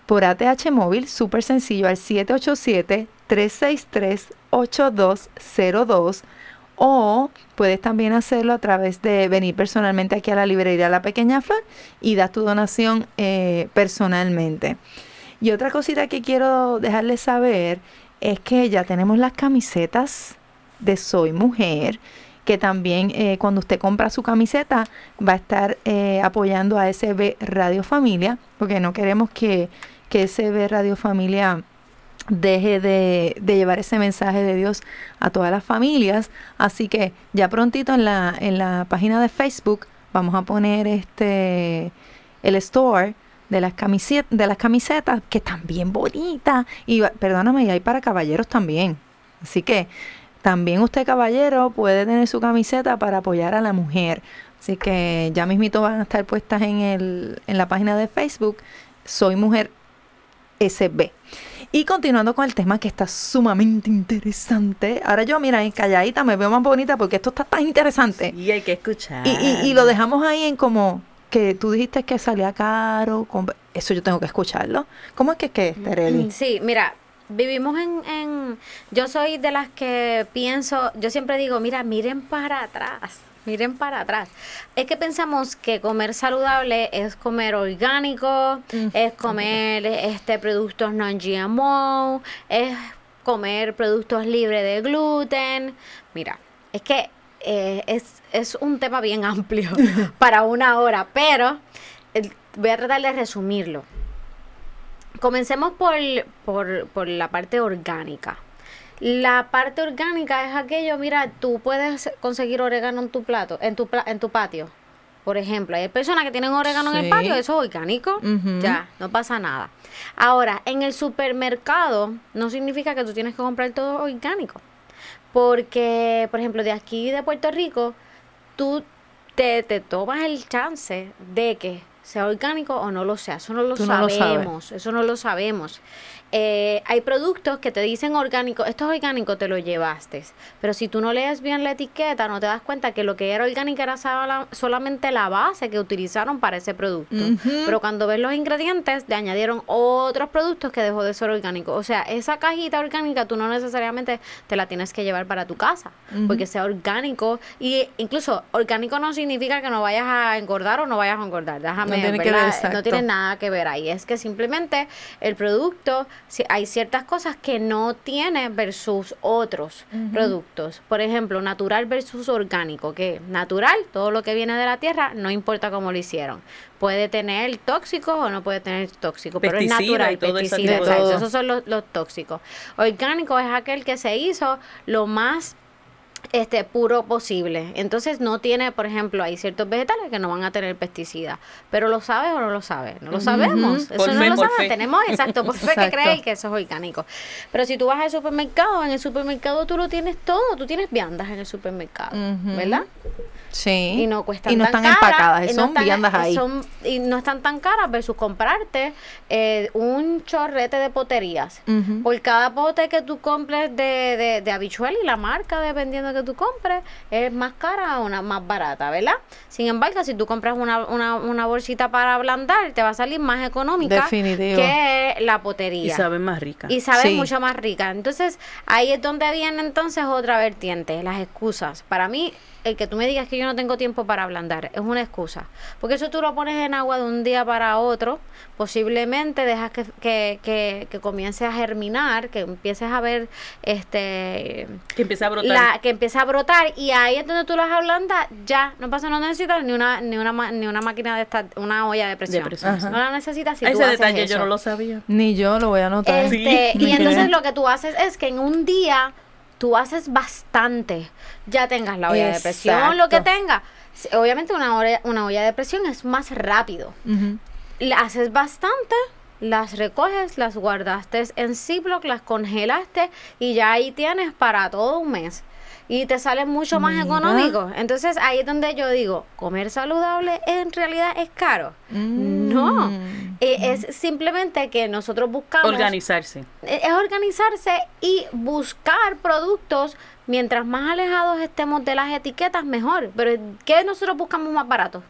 B: Por ATH móvil, súper sencillo, al 787-363-8202 o puedes también hacerlo a través de venir personalmente aquí a la librería La Pequeña Flor y das tu donación eh, personalmente. Y otra cosita que quiero dejarles saber es que ya tenemos las camisetas de Soy Mujer, que también eh, cuando usted compra su camiseta va a estar eh, apoyando a SB Radio Familia, porque no queremos que, que SB Radio Familia deje de, de llevar ese mensaje de Dios a todas las familias. Así que ya prontito en la, en la página de Facebook vamos a poner este el store de las camisetas, de las camisetas que están bien bonitas. Y perdóname, y hay para caballeros también. Así que también usted, caballero, puede tener su camiseta para apoyar a la mujer. Así que ya mismito van a estar puestas en, el, en la página de Facebook. Soy Mujer SB. Y continuando con el tema que está sumamente interesante. Ahora yo, mira, ahí calladita me veo más bonita porque esto está tan interesante.
C: Y hay que escuchar.
B: Y, y, y lo dejamos ahí en como que tú dijiste que salía caro. con- eso yo tengo que escucharlo. ¿Cómo es que es que, Tereli?
D: Sí, mira, vivimos en, en... Yo soy de las que pienso, yo siempre digo, mira, miren para atrás, miren para atrás. Es que pensamos que comer saludable es comer orgánico, es comer este productos non-GMO, es comer productos libres de gluten. Mira, es que eh, es, es un tema bien amplio para una hora, pero eh, voy a tratar de resumirlo. Comencemos por, por, por la parte orgánica. La parte orgánica es aquello, mira, tú puedes conseguir orégano en tu plato, en tu, pla- en tu patio. Por ejemplo, hay personas que tienen orégano en el patio, eso es orgánico, ya, no pasa nada. Ahora, en el supermercado no significa que tú tienes que comprar todo orgánico. Porque, por ejemplo, de aquí de Puerto Rico, tú te, te tomas el chance de que sea orgánico o no lo sea. Eso no lo
B: Tú no lo sabes.
D: sabemos. Eso no lo sabemos. Eh, hay productos que te dicen orgánico, esto es orgánico, te lo llevaste. Pero si tú no lees bien la etiqueta, no te das cuenta que lo que era orgánico era sola- solamente la base que utilizaron para ese producto. Pero cuando ves los ingredientes, le añadieron otros productos que dejó de ser orgánico. O sea, esa cajita orgánica tú no necesariamente te la tienes que llevar para tu casa, porque sea orgánico. Y incluso orgánico no significa que no vayas a engordar o no vayas a engordar. Déjame,
B: No tiene que ver,
D: no tiene nada que ver ahí. Es que simplemente el producto, hay ciertas cosas que no tiene versus otros productos. Por ejemplo, natural versus orgánico, que natural, todo lo que viene de la tierra, no importa cómo lo hicieron. Puede tener tóxicos o no puede tener tóxicos, pero es natural,
C: todo
D: pesticida, esos son los, los tóxicos. Orgánico es aquel que se hizo lo más este puro posible. Entonces no tiene, por ejemplo, hay ciertos vegetales que no van a tener pesticidas, pero lo sabes o no lo sabes, no lo sabemos. Eso
C: Por
D: no
C: fe,
D: lo sabemos,
C: fe.
D: tenemos exacto, por fe que
B: Exacto.
D: creer que eso es orgánico. Pero si tú vas al supermercado, en el supermercado tú lo tienes todo, tú tienes viandas en el supermercado. ¿verdad?
B: Sí.
D: Y no cuestan
B: Y no
D: tan
B: están
D: caras,
B: empacadas,
D: y
B: son
D: no están-
B: viandas ahí.
D: son- y no están tan caras versus comprarte eh, un chorrete de poterías. Por cada pote que tú compres de, de, de habichuela y la marca, dependiendo que tú compres, es más cara o una más barata, ¿verdad? Sin embargo, si tú compras una, una, una bolsita para ablandar, te va a salir más económica
B: Definitivo.
D: que la
C: Y
D: potería.
C: saben más rica.
D: Y sabe
B: Sí.
D: mucho más rica. Entonces, ahí es donde viene entonces otra vertiente, las excusas. Para mí, el que tú me digas que yo no tengo tiempo para ablandar es una excusa. Porque eso tú lo pones en agua de un día para otro, posiblemente dejas que, que, que, que comience a germinar, que empieces a ver este
C: que empieza a brotar.
D: la que empieza a brotar y ahí es donde tú las ablandas, ya no pasa, no necesitas ni una ni una ma- ni una máquina de esta, una olla de presión. No la necesitas si tú
C: Ese
D: haces
C: detalle
D: eso.
C: yo no lo sabía.
B: Ni yo lo voy a anotar.
D: Este,
C: Sí.
D: y entonces lo que tú haces es que en un día tú haces bastante. Ya tengas la olla de presión, lo que tengas. Sí, Obviamente una olla, una olla de presión es más rápido.
B: Ujú.
D: La haces bastante, las recoges, las guardaste en Ziploc, las congelaste y ya ahí tienes para todo un mes. Y te sale mucho más
B: Mira.
D: económico. Entonces ahí es donde yo digo, comer saludable en realidad es caro. No,
B: Mm.
D: Eh, es simplemente que nosotros buscamos
C: Organizarse.
D: eh, es organizarse y buscar productos mientras más alejados estemos de las etiquetas mejor pero ¿qué nosotros buscamos más barato?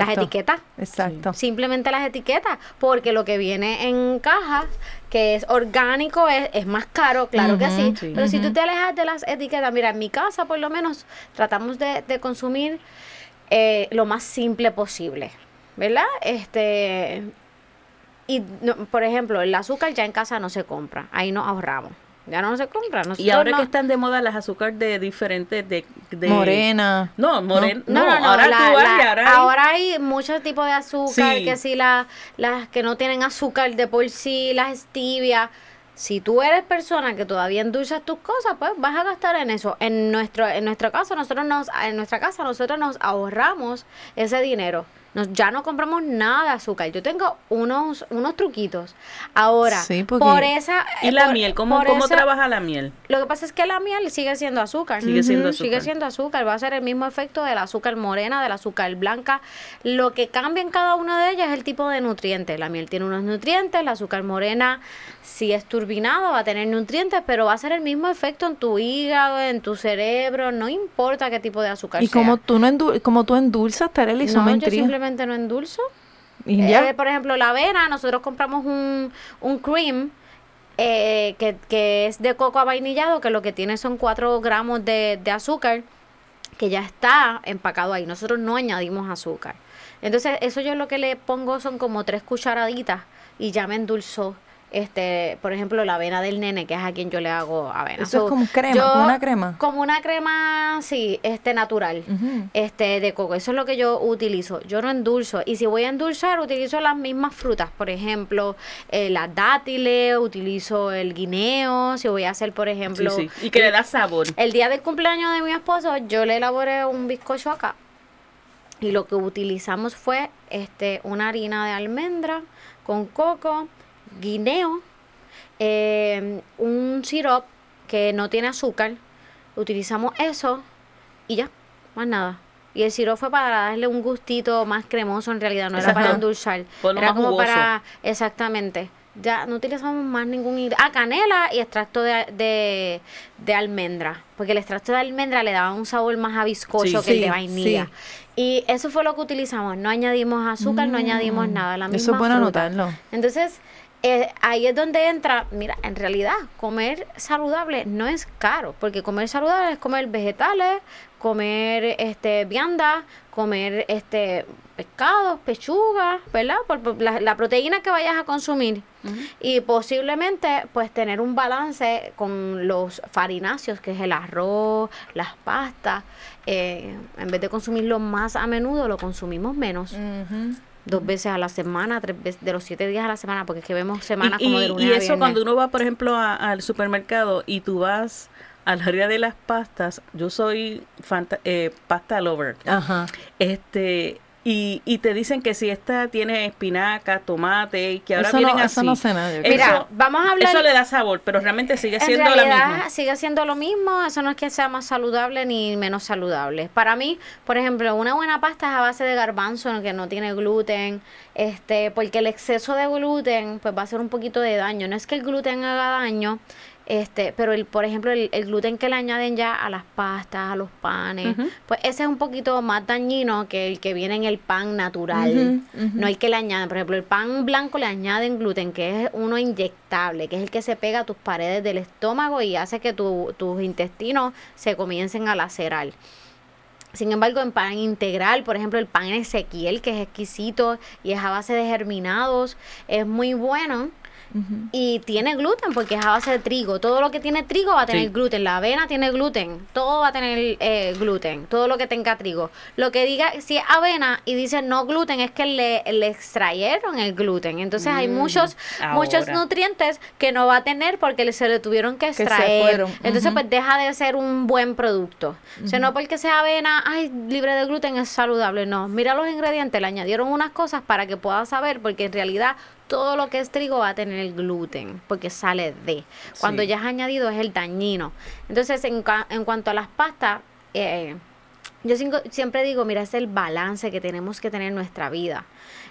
D: Las etiquetas.
B: Exacto.
D: simplemente las etiquetas porque lo que viene en cajas que es orgánico es, es más caro claro que sí, pero si tú te alejas de las etiquetas mira en mi casa por lo menos tratamos de, de consumir eh, lo más simple posible ¿verdad? este y no- por ejemplo el azúcar ya en casa no se compra ahí nos ahorramos ya no se compra
C: Y
D: Nosotros
C: ahora
D: no-
C: que están de moda las azúcar de diferentes de, de-
B: Morena.
C: No, morena.
D: No, no, no.
C: ahora
D: la-
C: tú vas
D: la-
C: y ahora hay-
D: ahora hay muchos tipos de azúcar,
C: Sí.
D: que si la- las que no tienen azúcar de por sí, las stevia. Si tú eres persona que todavía endulzas tus cosas, pues vas a gastar en eso. En nuestro, en nuestro caso, nosotros nos, en nuestra casa, nosotros nos ahorramos ese dinero. Nos, ya no compramos nada de azúcar. Yo tengo unos, unos truquitos. Ahora,
B: Sí, porque-
D: por esa.
C: y la
D: por-
C: miel, ¿cómo, cómo
D: esa-
C: trabaja la miel?
D: lo que pasa es que la miel sigue siendo azúcar.
C: Sigue siendo
D: Ujú, Sigue
C: azúcar.
D: siendo azúcar. Va a ser el mismo efecto del azúcar morena, del azúcar blanca. Lo que cambia en cada una de ellas es el tipo de nutrientes. La miel tiene unos nutrientes, el azúcar morena, si es turbinado, va a tener nutrientes, pero va a ser el mismo efecto en tu hígado, en tu cerebro. No importa qué tipo de azúcar
B: Y
D: sea.
B: como tú no endu- como tú endulzas, Tareli,
D: no, no endulzo.
B: Y ya.
D: Eh, por ejemplo, la avena, nosotros compramos un, un cream eh, que, que es de coco avainillado, que lo que tiene son 4 gramos de, de azúcar, que ya está empacado ahí. Nosotros no añadimos azúcar. Entonces, eso yo lo que le pongo son como tres cucharaditas y ya me endulzó. Este, por ejemplo, la avena del nene, que es a quien yo le hago avena.
B: Eso es como crema,
D: yo-
B: como una crema.
D: Como una crema, sí, este natural este de coco. Eso es lo que yo utilizo. Yo no endulzo. Y si voy a endulzar, utilizo las mismas frutas. Por ejemplo, eh, las dátiles, utilizo el guineo. Si voy a hacer, por
C: Sí,
D: ejemplo,
C: sí. Y que le da sabor.
D: el día del cumpleaños de mi esposo, yo le elaboré un bizcocho acá. Y lo que utilizamos fue este una harina de almendra con coco, guineo, eh, un sirope que no tiene azúcar. Utilizamos eso y ya, más nada. Y el sirope fue para darle un gustito más cremoso en realidad, no era para endulzar. Era como
C: jugoso.
D: para, exactamente. Ya no utilizamos más ningún Ah, canela y extracto de, de, de almendra. Porque el extracto de almendra le daba un sabor más a bizcocho
C: Sí.
D: que el
B: Sí,
D: de vainilla.
B: sí.
D: Y eso fue lo que utilizamos. No añadimos azúcar, no añadimos nada. La
B: Eso
D: misma
B: es bueno
D: fruta.
B: anotarlo.
D: Entonces, eh, ahí es donde entra, mira, en realidad comer saludable no es caro, porque comer saludable es comer vegetales, comer este vianda, comer este pescados, pechugas, ¿verdad? Por, por la, la proteína que vayas a consumir. Y posiblemente pues tener un balance con los farináceos, que es el arroz, las pastas. Eh, en vez de consumirlo más a menudo, lo consumimos menos. Dos veces a la semana, tres veces, de los siete días a la semana, porque es que vemos semanas
C: y,
D: como
C: y-
D: de lunes
C: y
D: a
C: eso
D: viernes.
C: cuando uno va, por ejemplo, a- al supermercado y tú vas al área de las pastas, yo soy fanta- eh, pasta lover.
B: Ajá.
C: Este, y, y te dicen que si esta tiene espinaca, tomate, y que ahora
B: Eso
C: vienen
B: no-
C: así.
B: eso no sé nada.
D: Mira,
C: Eso-
D: vamos a hablar...
C: Eso le da sabor, pero realmente sigue
D: en
C: siendo la
D: realidad
C: misma.
D: sigue siendo lo mismo, eso no es que sea más saludable ni menos saludable. Para mí, por ejemplo, una buena pasta es a base de garbanzo que no tiene gluten, este, porque el exceso de gluten pues va a hacer un poquito de daño. No es que el gluten haga daño, este, pero el, por ejemplo, el, el gluten que le añaden ya a las pastas, a los panes, pues ese es un poquito más dañino que el que viene en el pan natural. No hay que le añaden, por ejemplo, el pan blanco le añaden gluten, que es uno inyectable, que es el que se pega a tus paredes del estómago y hace que tu- tus intestinos se comiencen a lacerar. Sin embargo, en pan integral, por ejemplo, el pan Ezequiel, que es exquisito y es a base de germinados, es muy bueno. Y tiene gluten porque es a base de trigo. Todo lo que tiene trigo va a tener
C: Sí.
D: gluten. La avena tiene gluten. Todo va a tener eh, gluten. Todo lo que tenga trigo. Lo que diga, si es avena y dice no gluten, es que le, le extrayeron el gluten. Entonces hay
C: Mm,
D: muchos, muchos
C: ahora.
D: nutrientes que no va a tener porque se le tuvieron que extraer. Entonces pues deja de ser un buen producto. O sea, no porque sea avena, ay, libre de gluten es saludable. No, mira los ingredientes, le añadieron unas cosas para que puedas saber porque en realidad todo lo que es trigo va a tener el gluten, porque sale de. Cuando
C: Sí.
D: ya has añadido es el dañino. Entonces, en, en cuanto a las pastas, eh, yo siempre digo, mira, es el balance que tenemos que tener en nuestra vida.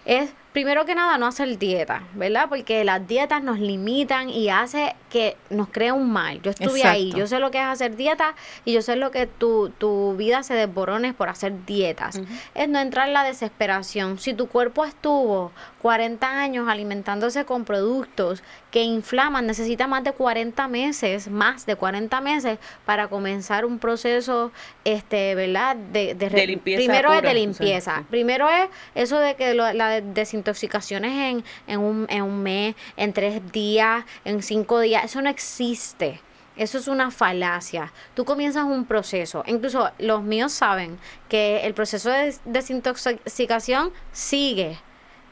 D: Es, primero que nada, no hacer dieta, ¿verdad? Porque las dietas nos limitan y hace que nos crea un mal. Yo estuve ahí, yo sé lo que es hacer dieta y yo sé lo que tu, tu vida se desborone por hacer dietas. Es no entrar en la desesperación. Si tu cuerpo estuvo 40 años alimentándose con productos que inflaman, necesita más de 40 meses, más de 40 meses para comenzar un proceso, este, ¿verdad? De, de,
C: De limpieza
D: Primero es de
C: o sea,
D: limpieza. Primero es eso de que lo- la de- desintoxicaciones en, en, un, en un mes, en tres días, en cinco días, eso no existe. Eso es una falacia. Tú comienzas un proceso. Incluso los míos saben que el proceso de des- desintoxicación sigue.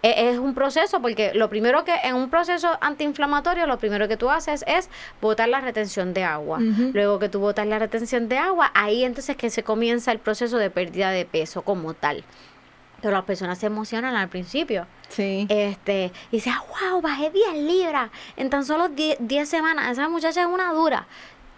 D: E- Es un proceso porque lo primero que en un proceso antiinflamatorio lo primero que tú haces es botar la retención de agua. Luego que tú botas la retención de agua, ahí entonces que se comienza el proceso de pérdida de peso como tal. Pero las personas se emocionan al principio.
B: Sí.
D: Este, y dice, wow, bajé 10 libras en tan solo 10, 10 semanas. Esa muchacha es una dura.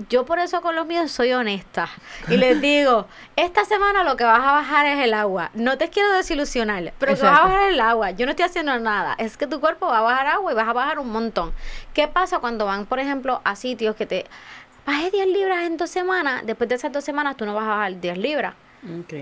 D: Yo por eso con los míos soy honesta. Y les digo, esta semana lo que vas a bajar es el agua. No te quiero desilusionar, pero que vas a bajar el agua. Yo no estoy haciendo nada. Es que tu cuerpo va a bajar agua y vas a bajar un montón. ¿Qué pasa cuando van, por ejemplo, a sitios que te... Bajé 10 libras en dos semanas. Después de esas dos semanas tú no vas a bajar 10 libras.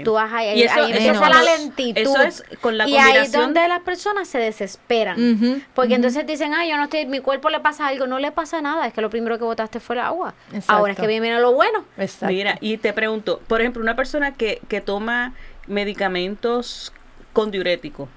D: Tú vas a
C: Y eso-
D: ahí empieza
C: cuando-
D: la lentitud.
C: eso es con la
D: y ahí
C: combinación-
D: donde las personas se desesperan. Porque entonces dicen, ay, yo no estoy, mi cuerpo le pasa algo. No le pasa nada, es que lo primero que botaste fue el agua.
B: Exacto.
D: Ahora es que viene lo bueno.
B: Exacto.
C: Mira, y te pregunto, por ejemplo, una persona que, que toma medicamentos con diurético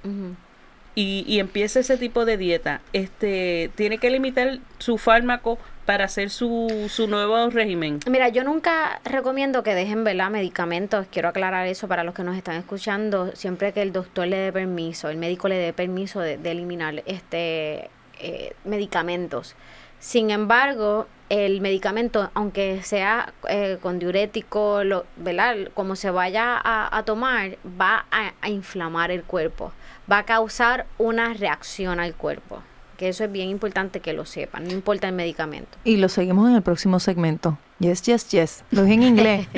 C: y, y empieza ese tipo de dieta, este, tiene que limitar su fármaco para hacer su, su nuevo régimen.
D: Mira, yo nunca recomiendo que dejen ¿verdad? medicamentos. Quiero aclarar eso para los que nos están escuchando. Siempre que el doctor le dé permiso, el médico le dé permiso de, de eliminar este eh, medicamentos. Sin embargo, el medicamento, aunque sea eh, con diurético, lo, ¿verdad? como se vaya a, a tomar, va a, a inflamar el cuerpo. Va a causar una reacción al cuerpo. Que eso es bien importante que lo sepan, no importa el medicamento.
B: Y lo seguimos en el próximo segmento. Yes, yes, yes. Lo dije en inglés.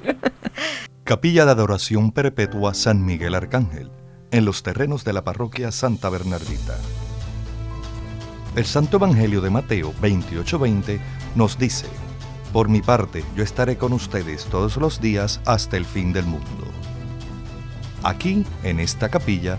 G: Capilla de Adoración Perpetua San Miguel Arcángel, en los terrenos de la parroquia Santa Bernardita. El Santo Evangelio de Mateo 28:20 nos dice, Por mi parte, yo estaré con ustedes todos los días hasta el fin del mundo. Aquí, en esta capilla,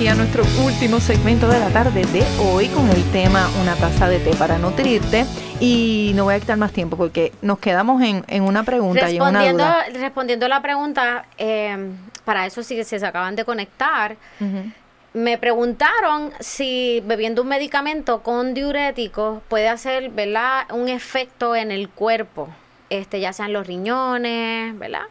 B: Aquí a nuestro último segmento de la tarde de hoy con el tema Una taza de té para nutrirte. Y no voy a quitar más tiempo porque nos quedamos en, en una pregunta y en una
D: Respondiendo,
B: duda.
D: respondiendo la pregunta, eh, para eso sí que se acaban de conectar. Me preguntaron si bebiendo un medicamento con diuréticos puede hacer, ¿verdad?, un efecto en el cuerpo, este, ya sean los riñones, ¿verdad?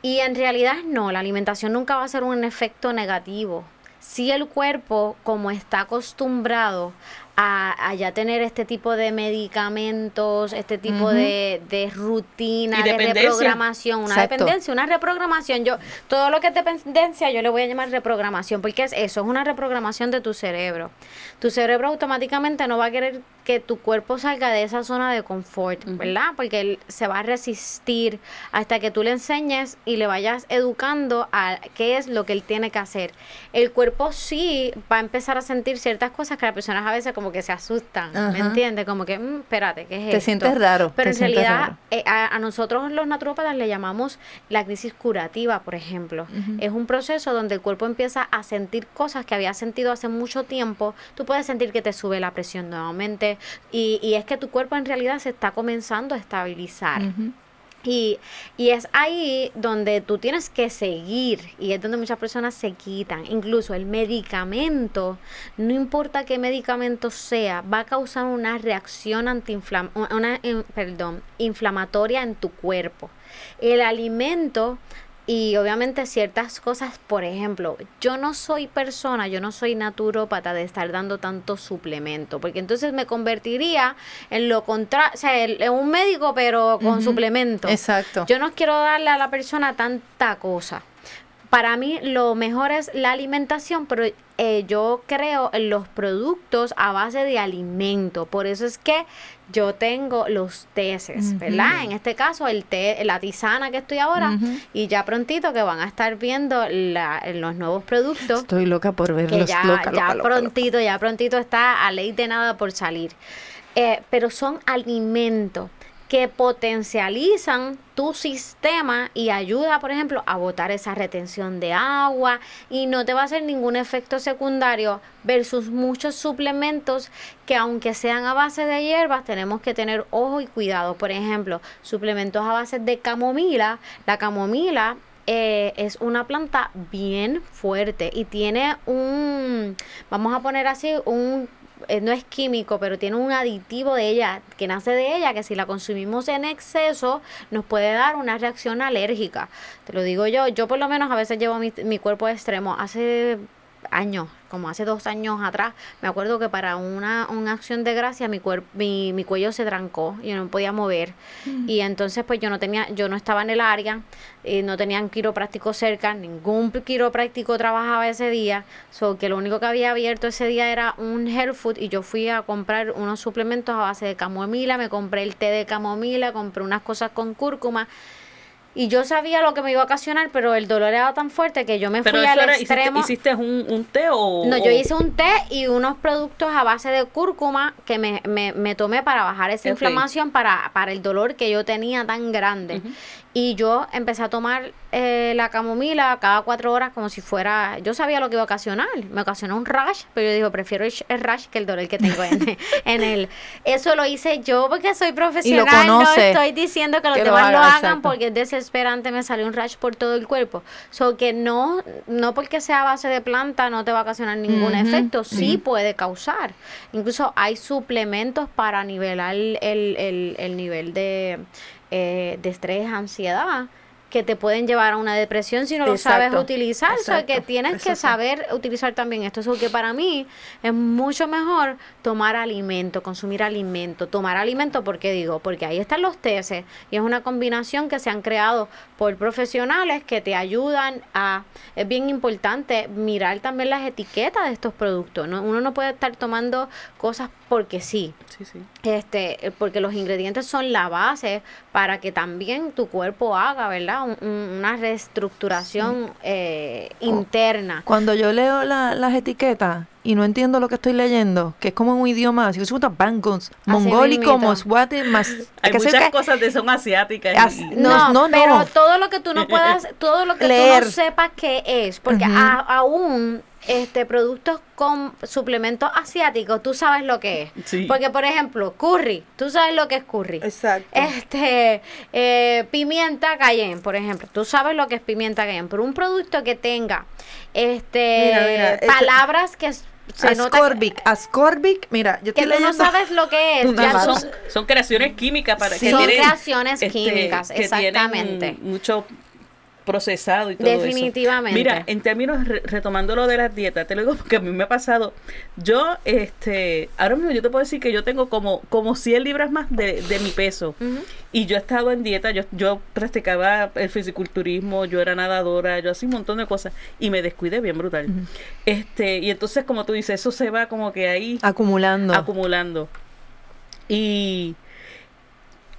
D: Y en realidad no, la alimentación nunca va a ser un efecto negativo. Si el cuerpo, como está acostumbrado a, a ya tener este tipo de medicamentos, este tipo de, de rutina, de reprogramación, una
B: Exacto.
D: dependencia, una reprogramación. Yo, todo lo que es dependencia, yo le voy a llamar reprogramación, porque es eso, es una reprogramación de tu cerebro. Tu cerebro automáticamente no va a querer que tu cuerpo salga de esa zona de confort, ¿verdad? Porque él se va a resistir hasta que tú le enseñes y le vayas educando a qué es lo que él tiene que hacer. El cuerpo sí va a empezar a sentir ciertas cosas que las personas a veces como que se asustan, ¿me entiendes? Como que, "Mm, espérate, ¿qué es
B: Te
D: esto?".
B: sientes raro,
D: Pero en realidad eh, a, a nosotros los naturópatas le llamamos la crisis curativa, por ejemplo. Es un proceso donde el cuerpo empieza a sentir cosas que había sentido hace mucho tiempo. Tú puedes sentir que te sube la presión nuevamente y, y es que tu cuerpo en realidad se está comenzando a estabilizar. Y, y es ahí donde tú tienes que seguir y es donde muchas personas se quitan. Incluso el medicamento, no importa qué medicamento sea, va a causar una reacción antiinflam una, in- perdón, inflamatoria en tu cuerpo. El alimento y obviamente ciertas cosas, por ejemplo, yo no soy persona, yo no soy naturópata de estar dando tanto suplemento, porque entonces me convertiría en lo contrario, o sea, en un médico pero con suplemento.
B: Exacto.
D: Yo no quiero darle a la persona tanta cosa. Para mí lo mejor es la alimentación, pero eh, yo creo en los productos a base de alimento. Por eso es que yo tengo los teces, ¿verdad? En este caso, el té, la tisana que estoy ahora, y ya prontito que van a estar viendo la- los nuevos productos
B: Estoy loca por verlos.
D: ya,
B: loca,
D: ya
B: loca, loca, loca.
D: prontito, ya prontito está a ley de nada por salir. Eh, pero son alimentos que potencializan tu sistema y ayuda, por ejemplo, a botar esa retención de agua y no te va a hacer ningún efecto secundario versus muchos suplementos que aunque sean a base de hierbas, tenemos que tener ojo y cuidado. Por ejemplo, suplementos a base de camomila. La camomila eh, es una planta bien fuerte y tiene un, vamos a poner así, un, no es químico, pero tiene un aditivo de ella, que nace de ella, que si la consumimos en exceso nos puede dar una reacción alérgica. Te lo digo yo, yo por lo menos a veces llevo mi, mi cuerpo extremo. Hace años, como hace dos años atrás, me acuerdo que para una, una acción de gracia mi, cuerpo mi, mi cuello se trancó y no podía mover. Y entonces pues yo no tenía, yo no estaba en el área, eh, no tenían quiropráctico cerca, ningún quiropráctico trabajaba ese día, so que lo único que había abierto ese día era un health food y yo fui a comprar unos suplementos a base de camomila, me compré el té de camomila, compré unas cosas con cúrcuma. Y yo sabía lo que me iba a ocasionar, pero el dolor era tan fuerte que yo me
C: Pero
D: fui al
C: era, hiciste,
D: extremo.
C: hiciste un, un té o...?
D: No, yo hice un té y unos productos a base de cúrcuma que me, me, me tomé para bajar esa inflamación, para, para el dolor que yo tenía tan grande. Y yo empecé a tomar eh, la camomila cada cuatro horas como si fuera, yo sabía lo que iba a ocasionar, me ocasionó un rash, pero yo digo, prefiero el, sh- el rash que el dolor que tengo en, en el... Eso lo hice yo porque soy profesional, no
B: conoce.
D: estoy diciendo que los
B: Que
D: demás lo,
B: haga,
D: hagan
B: exacto.
D: porque es desesperante, me salió un rash por todo el cuerpo. So que no, no porque sea base de planta no te va a ocasionar ningún efecto, sí puede causar. Incluso hay suplementos para nivelar el, el- el nivel de, eh, de estrés, ansiedad que te pueden llevar a una depresión si no lo sabes
B: Exacto,
D: utilizar. O sea, que
B: exacto,
D: tienes que
B: exacto.
D: saber utilizar también esto. So que para mí es mucho mejor tomar alimento, consumir alimento, tomar alimento, porque digo, porque ahí están los tesis y es una combinación que se han creado por profesionales que te ayudan a, es bien importante mirar también las etiquetas de estos productos. ¿no? Uno no puede estar tomando cosas porque sí
C: Sí, sí.
D: este, porque los ingredientes son la base para que también tu cuerpo haga, ¿verdad? Un- un- una reestructuración eh, interna.
B: Cuando yo leo la- las etiquetas y no entiendo lo que estoy leyendo, que es como un idioma, si es bangos, mongólico, moswati, más...
C: Hay
B: que
C: muchas
B: qué.
C: cosas de son asiáticas.
B: As-
C: y-
B: No, no, no.
D: pero todo lo que tú no puedas, todo lo que
B: Leer.
D: tú no sepas qué es, porque a- aún este productos con suplementos asiáticos, tú sabes lo que es.
C: Sí.
D: Porque por ejemplo, curry, tú sabes lo que es curry.
B: Exacto.
D: Este, eh, pimienta cayenne, por ejemplo. Tú sabes lo que es pimienta cayenne, pero un producto que tenga este
B: Mira, mira, este-
D: palabras que se nota que,
B: Ascorbic, Ascorbic, mira, yo
D: que
B: estoy
D: tú no sabes lo que es. Ya
C: son, son creaciones químicas para que
D: Son
C: tienen,
D: creaciones
C: este,
D: químicas,
C: que tienen
D: exactamente.
C: mucho procesado y todo eso.
D: Definitivamente.
C: Mira, en términos, re- retomando lo de las dietas, te lo digo porque a mí me ha pasado, yo, este, ahora mismo yo te puedo decir que yo tengo como, como 100 libras más de, de mi peso y yo he estado en dieta, yo, yo practicaba el fisiculturismo, yo era nadadora, yo hacía un montón de cosas y me descuidé bien brutal. Este, y entonces como tú dices, eso se va como que ahí
B: Acumulando.
C: acumulando. Y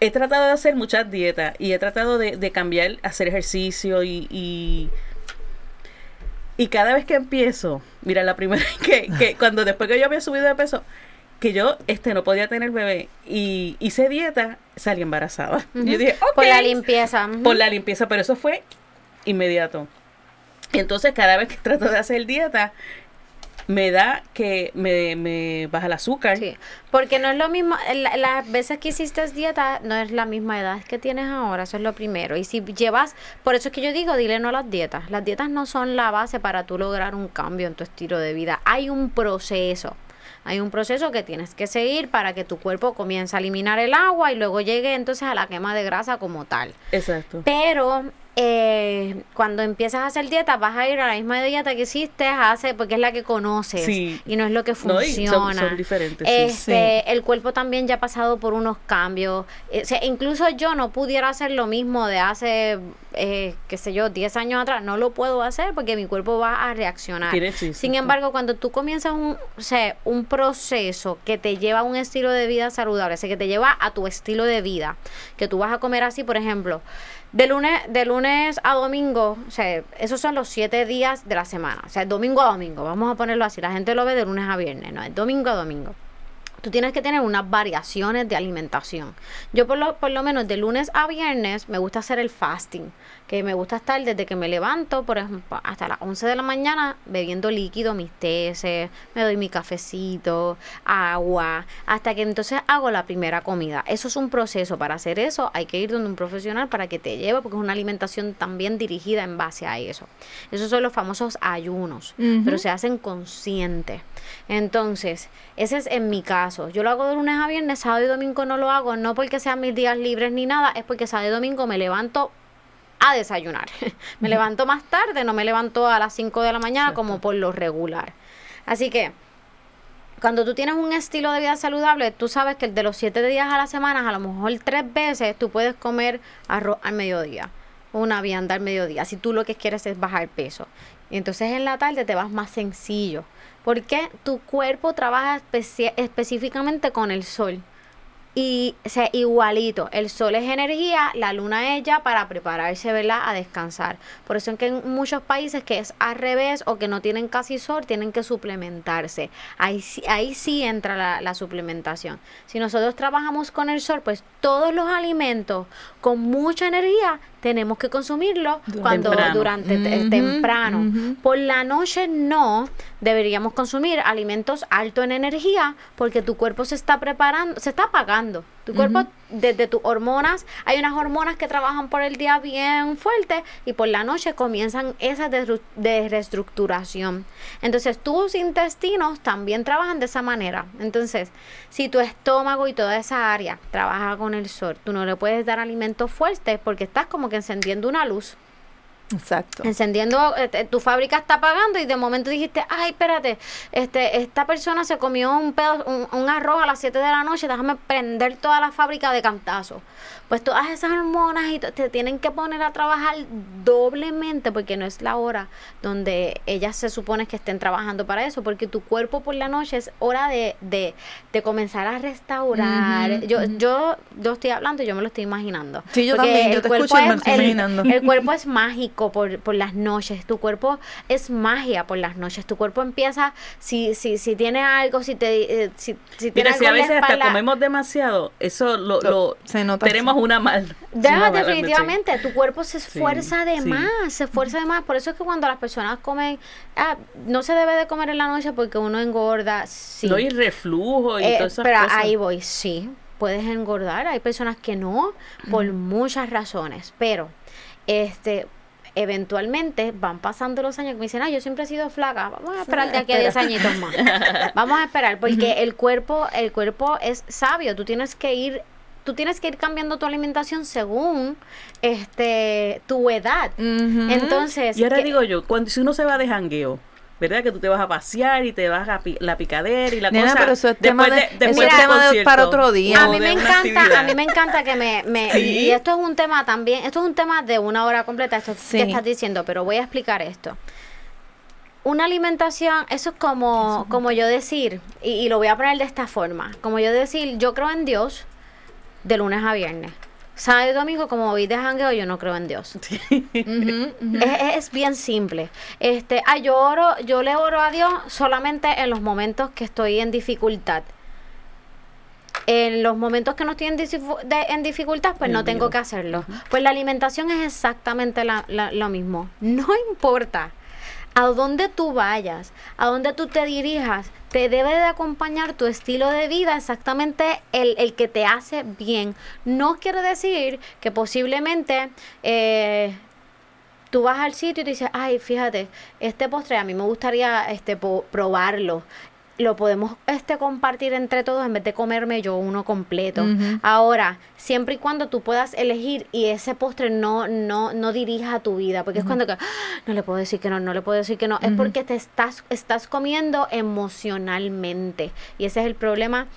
C: he tratado de hacer muchas dietas y he tratado de, de cambiar, hacer ejercicio y, y, y cada vez que empiezo, mira, la primera vez que, que cuando después que yo había subido de peso, que yo este no podía tener bebé y hice dieta, salí embarazada. Yo dije,
D: Por la limpieza.
C: por la limpieza, pero eso fue inmediato. Entonces cada vez que trato de hacer dieta, me da que me, me baja el azúcar.
D: Sí, porque no es lo mismo, la- las veces que hiciste dieta no es la misma edad que tienes ahora, eso es lo primero. Y si llevas, por eso es que yo digo, dile no a las dietas. Las dietas no son la base para tú lograr un cambio en tu estilo de vida. Hay un proceso. Hay un proceso que tienes que seguir para que tu cuerpo comience a eliminar el agua y luego llegue entonces a la quema de grasa como tal.
C: Exacto.
D: Pero eh, cuando empiezas a hacer dieta, vas a ir a la misma dieta que hiciste hace, porque es la que conoces
C: Sí.
D: y no es lo que
C: No,
D: funciona.
C: son- son diferentes, sí.
D: Este, El cuerpo también ya ha pasado por unos cambios. Eh, o sea, incluso yo no pudiera hacer lo mismo de hace, eh, qué sé yo, 10 años atrás. No lo puedo hacer porque mi cuerpo va a reaccionar.
C: Sí,
D: Sin embargo, cuando tú comienzas un, o sea, un proceso que te lleva a un estilo de vida saludable, o sea, que te lleva a tu estilo de vida, que tú vas a comer así, por ejemplo, de lunes, de lunes a domingo, o sea, esos son los siete días de la semana, o sea, domingo a domingo, vamos a ponerlo así, la gente lo ve de lunes a viernes, no, es domingo a domingo. Tú tienes que tener unas variaciones de alimentación. Yo por lo, por lo menos de lunes a viernes me gusta hacer el fasting, que me gusta estar desde que me levanto, por ejemplo, hasta las 11 de la mañana bebiendo líquido, mis teces, me doy mi cafecito, agua, hasta que entonces hago la primera comida. Eso es un proceso. Para hacer eso hay que ir donde un profesional para que te lleve, porque es una alimentación también dirigida en base a eso. Esos son los famosos ayunos, pero se hacen conscientes. Entonces, ese es en mi caso. Yo lo hago de lunes a viernes, sábado y domingo no lo hago, no porque sean mis días libres ni nada, es porque sábado y domingo me levanto a desayunar. me levanto más tarde, no me levanto a las 5 de la mañana como por lo regular. Así que, cuando tú tienes un estilo de vida saludable, tú sabes que de los 7 días a la semana, a lo mejor tres veces, tú puedes comer arroz al mediodía, una vianda al mediodía, si tú lo que quieres es bajar peso. Y entonces en la tarde te vas más sencillo, porque tu cuerpo trabaja específicamente con el sol. Y o sea, igualito, el sol es energía, la luna es ya para prepararse, ¿verdad? A descansar. Por eso es que en muchos países que es al revés o que no tienen casi sol, tienen que suplementarse. Ahí, ahí sí entra la, la suplementación. Si nosotros trabajamos con el sol, pues todos los alimentos con mucha energía tenemos que consumirlo cuando
C: Temprano.
D: durante temprano. Por la noche no deberíamos consumir alimentos altos en energía porque tu cuerpo se está preparando, se está apagando. Tu cuerpo, desde tus hormonas, hay unas hormonas que trabajan por el día bien fuerte y por la noche comienzan esas de, de reestructuración. Entonces, tus intestinos también trabajan de esa manera. Entonces, si tu estómago y toda esa área trabaja con el sol, tú no le puedes dar alimentos fuertes porque estás como que encendiendo una luz
B: Exacto.
D: encendiendo, eh, tu fábrica está apagando y de momento dijiste, ay, espérate, este, esta persona se comió un, pedo, un, un arroz a las 7 de la noche, déjame prender toda la fábrica de cantazo. Pues todas esas hormonas y to- te tienen que poner a trabajar doblemente porque no es la hora donde ellas se supone que estén trabajando para eso, porque tu cuerpo por la noche es hora de, de, de comenzar a restaurar. Yo, yo, yo estoy hablando y yo me lo estoy imaginando.
B: Sí, yo
D: Porque
B: también, yo
D: el
B: te
D: cuerpo
B: escucho y me
D: es-
B: lo estoy
D: el-
B: imaginando.
D: el cuerpo es mágico por, por las noches. Tu cuerpo es magia por las noches. Tu cuerpo empieza, si, si, si tiene algo, si te eh, si, si tiene
C: Mira, si
D: algo
C: a veces hasta comemos demasiado, eso lo, lo-
B: Se nota
C: tenemos una mal.
D: Ya,
C: una mala
D: definitivamente, tu cuerpo se esfuerza de
C: sí.
D: más, se esfuerza de más. Por eso es que cuando las personas comen, ah, no se debe de comer en la noche porque uno engorda, sí.
C: No hay reflujo y
D: Eh,
C: todas esas
D: pero
C: cosas.
D: ahí voy, sí, puedes engordar. Hay personas que no, por muchas razones. Pero, este, eventualmente van pasando los años que me dicen, ah, yo siempre he sido flaca. Vamos a esperar de aquí a 10 añitos más. Vamos a esperar, porque el cuerpo, el cuerpo es sabio. Tú tienes que ir tú tienes que ir cambiando tu alimentación según este tu edad. Entonces,
C: Y ahora
D: que-
C: digo yo, cuando si uno se va de jangueo, ¿verdad? Que tú te vas a pasear y te vas a pi- la picadera y la
B: Nena,
C: cosa.
B: pero eso es tema de-
C: después
D: tema
B: de- para otro día.
D: a mí me encanta, a mí me encanta que me, me-
C: Sí.
D: y esto es un tema también, esto es un tema de una hora completa, esto
B: Sí.
D: que estás diciendo, pero voy a explicar esto. Una alimentación, eso es como, como yo decir, y, y lo voy a poner de esta forma, como yo decir, yo creo en Dios de lunes a viernes. Sábado y domingo, como voy de jangueo, yo no creo en Dios. Es, es bien simple. Este, ah, yo oro, yo le oro a Dios solamente en los momentos que estoy en dificultad. En los momentos que no estoy en, disifu- de- en dificultad, pues no tengo que hacerlo. Pues la alimentación es exactamente la- la- lo mismo. No importa a dónde tú vayas, a dónde tú te dirijas, te debe de acompañar tu estilo de vida exactamente el, el que te hace bien. No quiere decir que posiblemente eh, tú vas al sitio y te dices, ay, fíjate, este postre a mí me gustaría este probarlo. Lo podemos este compartir entre todos en vez de comerme yo uno completo. Ahora, siempre y cuando tú puedas elegir y ese postre no no no dirija tu vida, porque es cuando que "Ah, no le puedo decir que no, no le puedo decir que no, es porque te estás estás comiendo emocionalmente y ese es el problema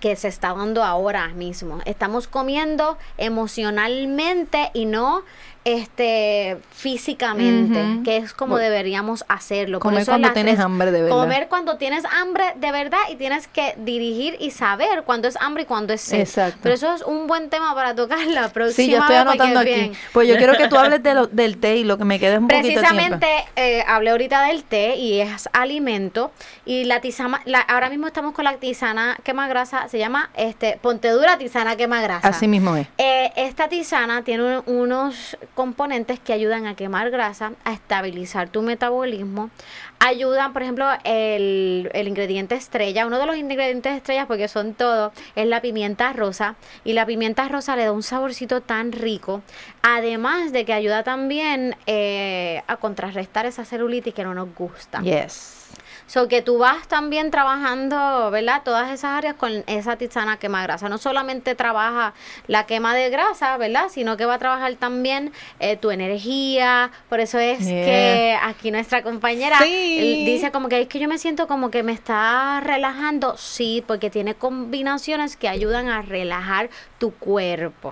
D: que se está dando ahora mismo. Estamos comiendo emocionalmente y no este físicamente,
B: Ujú.
D: que es como
B: Bueno,
D: deberíamos hacerlo. Por
B: comer
D: eso
B: cuando tienes
D: tres-
B: hambre de verdad.
D: Comer cuando tienes hambre de verdad y tienes que dirigir y saber cuándo es hambre y cuándo es sed.
B: Exacto.
D: Pero eso es un buen tema para tocar la próxima
B: Sí, yo estoy anotando aquí.
D: bien.
B: Pues yo quiero que tú hables de lo- del té y lo que me quede es un poquito de tiempo.
D: Precisamente eh, hablé ahorita del té y es alimento y la tisana, la, ahora mismo estamos con la tisana quema grasa, se llama este Ponte Dura tisana quema grasa.
B: Así mismo es.
D: Eh, esta tisana tiene un- unos componentes que ayudan a quemar grasa, a estabilizar tu metabolismo, ayudan, por ejemplo, el, el ingrediente estrella, uno de los ingredientes estrellas, porque son todos, es la pimienta rosa, y la pimienta rosa le da un saborcito tan rico, además de que ayuda también eh, a contrarrestar esa celulitis que no nos gusta.
B: Yes.
D: So que tú vas también trabajando, ¿verdad? Todas esas áreas con esa tisana quema grasa. No solamente trabaja la quema de grasa, ¿verdad? Sino que va a trabajar también eh, tu energía. Por eso es
B: Yeah.
D: que aquí nuestra compañera
B: Sí.
D: dice como que es que yo me siento como que me está relajando. Sí, porque tiene combinaciones que ayudan a relajar tu cuerpo.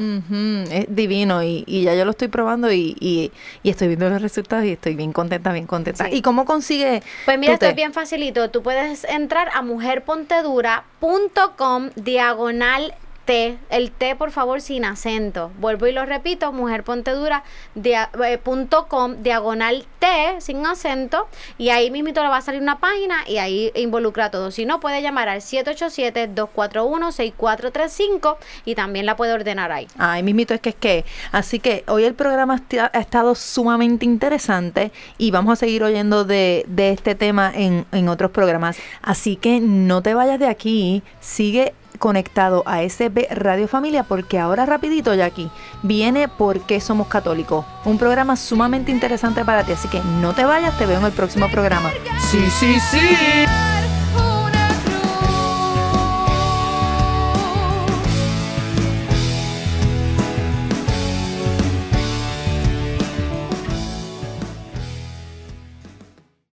B: Es divino y, y ya yo lo estoy probando y, y, y estoy viendo los resultados y estoy bien contenta, bien contenta.
D: Sí.
B: ¿Y cómo consigue
D: Pues mira, esto es bien facilito. Tú puedes entrar a mujerpontedura.com diagonal T, el T por favor sin acento. Vuelvo y lo repito, mujerpontedura dia- eh, diagonal T sin acento y ahí mismo le va a salir una página y ahí involucra todo. Si no, puede llamar al 787-241-6435 y también la puede ordenar ahí.
B: Ay, mismito es que es que. Así que hoy el programa ha estado sumamente interesante y vamos a seguir oyendo de, de este tema en, en otros programas. Así que no te vayas de aquí, sigue conectado a SB Radio Familia porque ahora rapidito, Jackie, viene ¿Por qué somos católicos? Un programa sumamente interesante para ti, así que no te vayas, te veo en el próximo programa.
A: Sí, sí, sí.